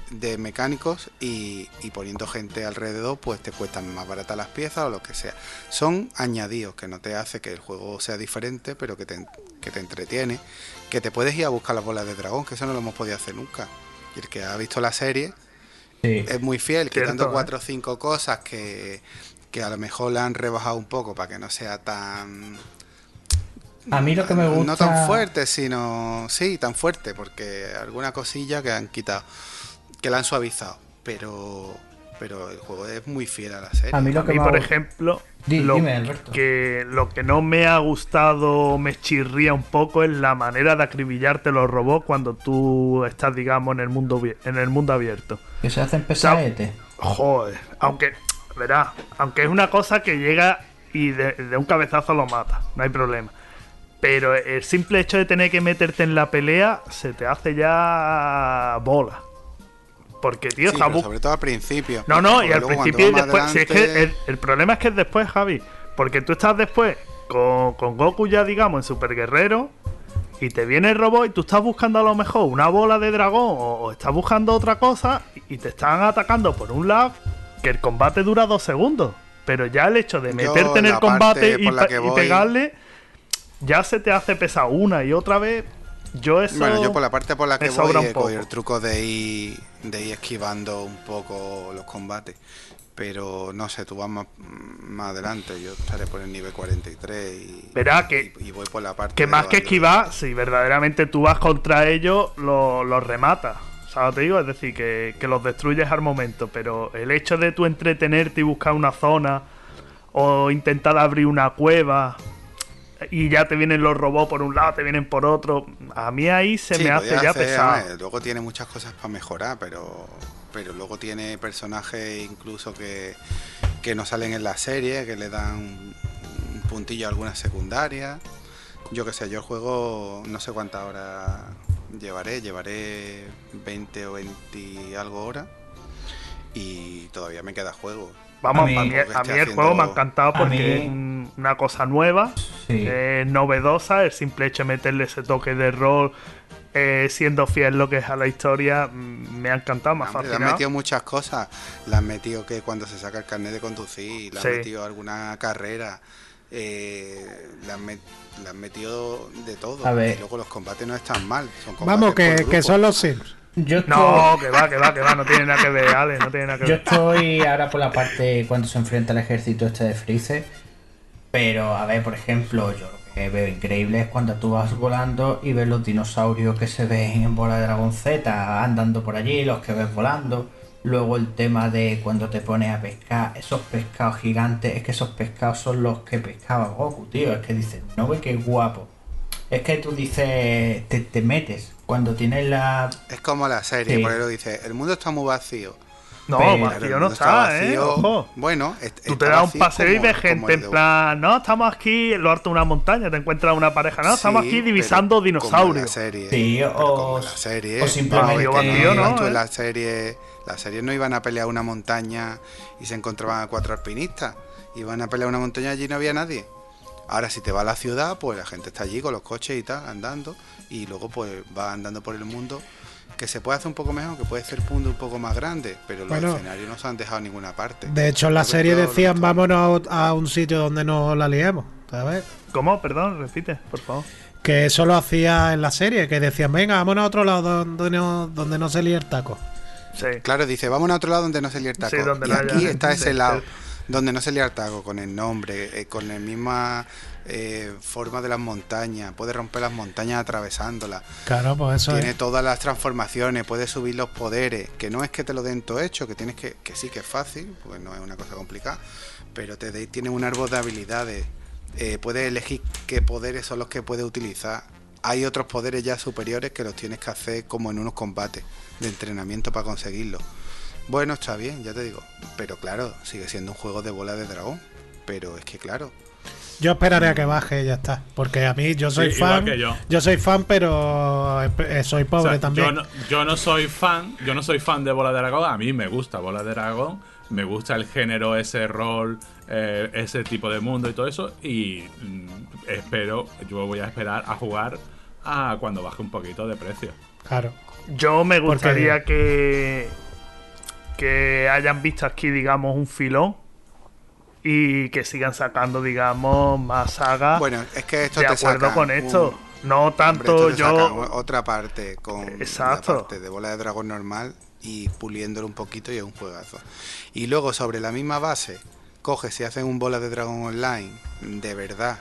de mecánicos y, y poniendo gente alrededor, pues te cuestan más baratas las piezas o lo que sea. Son añadidos que no te hace que el juego sea diferente, pero que te, que te entretiene, que te puedes ir a buscar las bolas de dragón, que eso no lo hemos podido hacer nunca. Y el que ha visto la serie Sí. es muy fiel, Cierto, quitando ¿eh? cuatro o cinco cosas que, que a lo mejor le han rebajado un poco para que no sea tan... A mí lo que me gusta. No tan fuerte, sino... Sí, tan fuerte, porque alguna cosilla que han quitado, que la han suavizado, pero... Pero el juego es muy fiel a la serie. A mí lo A que mí, me por ha- ejemplo, Di- lo, dime, que, lo que no me ha gustado, me chirría un poco, es la manera de acribillarte los robots cuando tú estás, digamos, en el mundo, en el mundo abierto. Que se hacen pesaete. Joder, aunque, verá, aunque es una cosa que llega y de, de un cabezazo lo mata, no hay problema. Pero el simple hecho de tener que meterte en la pelea se te hace ya bola. Porque, tío, Sí, está pero bu- sobre todo al principio. no, no, y al principio y después. si es que el, el problema es que es después, Javi. Porque tú estás después con, con Goku ya, digamos, en Super Guerrero. Y te viene el robot y tú estás buscando a lo mejor una bola de dragón o, o estás buscando otra cosa y, y te están atacando por un lado que el combate dura dos segundos. Pero ya el hecho de Yo, meterte en el combate y, pegarle, ya se te hace pesado una y otra vez. Yo eso. Bueno, yo por la parte por la que voy un poco. el truco de ir, de ir esquivando un poco los combates. Pero no sé, tú vas más, más adelante. Yo estaré por el nivel 43 y, Verá que- y, y voy por la parte. Que más que esquivar, si verdaderamente tú vas contra ellos, los lo rematas. ¿Sabes te digo? Es decir, que, que los destruyes al momento. Pero el hecho de tú entretenerte y buscar una zona, o intentar abrir una cueva, y ya te vienen los robots por un lado, te vienen por otro, a mí ahí se Sí, me hace ya hacer, pesado. Luego tiene muchas cosas para mejorar, pero pero luego tiene personajes incluso que, que no salen en la serie, que le dan un, un puntillo a algunas secundarias. Yo que sé, yo el juego no sé cuántas horas llevaré, llevaré 20 o 20 y algo horas y todavía me queda juego. Vamos, A mí- a mí, Porque a mí esté el juego me ha encantado porque mí- es un- una cosa nueva, Sí. eh, novedosa, el simple hecho de meterle ese toque de rol, eh, siendo fiel lo que es a la historia, mm, me ha encantado, me ha Hombre, le han metido muchas cosas. Le han metido que cuando se saca el carnet de conducir, le han Sí. metido alguna carrera, eh, le, han met- le han metido de todo. A ver. Y luego los combates no están mal. Son combates Vamos, que, que son los Sims. Yo estoy, No, que va, que va, que va, no tiene nada que ver, Ale, no tiene nada que yo ver. estoy ahora por la parte cuando se enfrenta el ejército este de Freezer. Pero, a ver, por ejemplo, yo lo que veo increíble es cuando tú vas volando y ves los dinosaurios que se ven en bola de dragón Z andando por allí, los que ves volando. Luego el tema de cuando te pones a pescar, esos pescados gigantes, es que esos pescados son los que pescaba Goku, tío. Es que dices, no ve qué guapo. Es que tú dices, te, te metes cuando tienes la. Es como la serie, Sí. por eso dice, el mundo está muy vacío. No, Pero- vacío no está, eh, vacío. ojo. Bueno, Tú te das un paseo y ves gente en plan, no, estamos aquí en lo alto de una montaña, te encuentras una pareja, no, estamos Sí, aquí divisando como la dinosaurios. serie, Sí, o- como la serie. o simplemente- que Vacío, ¿no? tú en ¿Eh? la serie, la serie no iban a pelear una montaña y se encontraban a cuatro alpinistas. Iban a pelear una montaña y allí no había nadie. Ahora si te vas a la ciudad, pues la gente está allí con los coches y tal, andando. Y luego pues va andando por el mundo. Que se puede hacer un poco mejor, que puede ser mundo un poco más grande, pero los Bueno. escenarios no se han dejado en ninguna parte. De hecho, en la serie decían vámonos a, a un sitio donde nos la liemos. ¿Sabes? ¿Cómo? Perdón, repite, por favor. Que eso lo hacía en la serie, que decían, venga, vámonos a otro lado donde no, donde no se lía el taco. Sí. Claro, dice, vamos a otro lado donde no se lía el taco. Sí, donde y no aquí está ese lado, sí. Donde no se el taco, con el nombre, eh, con la misma eh, forma de las montañas. Puede romper las montañas atravesándolas. Claro, pues eso Tiene es. todas las transformaciones, puede subir los poderes. Que no es que te lo den todo hecho, que tienes que. Que sí que es fácil, porque no es una cosa complicada. Pero te de- tiene un árbol de habilidades. Eh, puedes elegir qué poderes son los que puedes utilizar. Hay otros poderes ya superiores que los tienes que hacer como en unos combates de entrenamiento para conseguirlo. Bueno, está bien, ya te digo. Pero claro, sigue siendo un juego de bola de dragón. Pero es que claro, Yo esperaré a que baje y ya está. Porque a mí yo soy Sí, fan. que yo. soy fan, pero eh, soy O pobre sea, también. Yo no, yo no soy fan, yo no soy fan de Bola de Dragón, a mí me gusta Bola de Dragón, me gusta el género, ese rol, eh, ese tipo de mundo y todo eso, y mm, espero, yo voy a esperar a jugar a cuando baje un poquito de precio. Claro. Yo me Porque- gustaría que que hayan visto aquí, digamos, un filón y que sigan sacando, digamos, más sagas bueno, es que esto de te acuerdo con un- esto. No Hombre, tanto esto te yo. otra parte con Exacto. la parte de bola de dragón normal y puliéndolo un poquito y es un juegazo. Y luego sobre la misma base, coges y haces un bola de Dragon Online de verdad,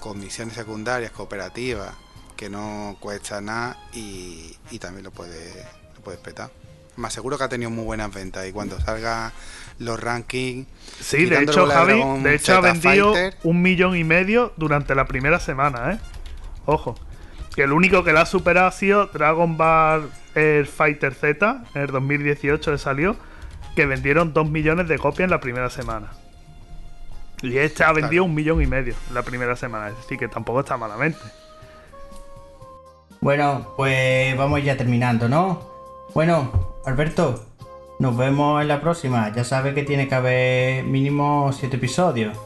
con misiones secundarias, cooperativas, que no cuesta nada y, y también lo puedes, lo puedes petar. Más seguro que ha tenido muy buenas ventas y cuando salga los rankings... Sí, de hecho, Javi, de hecho ha Z vendido Fighter, un millón y medio durante la primera semana, ¿eh? Ojo. Que el único que la ha superado ha sido Dragon Ball Air Fighter Z, en el 2018 le salió, que vendieron dos millones de copias en la primera semana. Y este ha vendido Claro. un millón y medio en la primera semana, es decir, que tampoco está malamente. Bueno, pues vamos ya terminando, ¿no? Bueno, Alberto, nos vemos en la próxima. Ya sabes que tiene que haber mínimo siete episodios.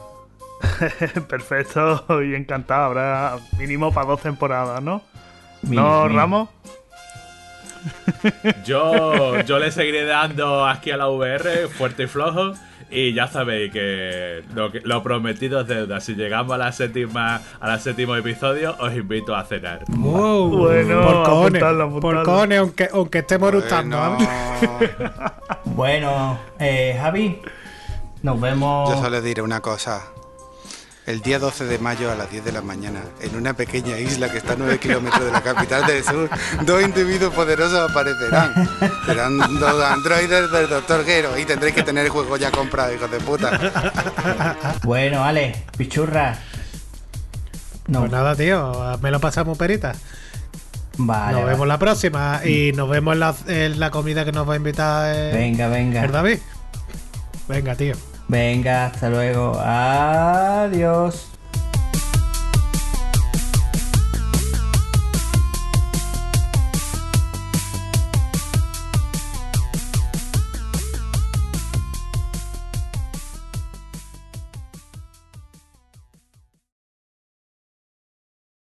Perfecto y encantado, habrá mínimo para dos temporadas, ¿no? Mínimo, ¿No, mínimo. Ramos? Yo, yo le seguiré dando aquí a la VR fuerte y flojo. Y ya sabéis que lo, que- lo prometido es deuda. Si llegamos a la séptima, a la séptimo episodio, os invito a cenar. Wow. Bueno, por cojones, apuntadlo, apuntadlo. por cojones, aunque, aunque estemos eructando. Bueno. Bueno, eh, Javi, nos vemos. yo solo diré una cosa. El día 12 de mayo a las 10 de la mañana, en una pequeña isla que está a 9 kilómetros de la capital del sur, dos individuos poderosos aparecerán. Serán dos androides del Dr. Gero y tendréis que tener el juego ya comprado, hijos de puta. Bueno, Ale, pichurra. No, Pues nada, tío, me lo pasamos perita. vale. nos vale. vemos la próxima y nos vemos en la, en la comida que nos va a invitar eh, Venga, venga. el David. Venga, tío. Venga, hasta luego. Adiós.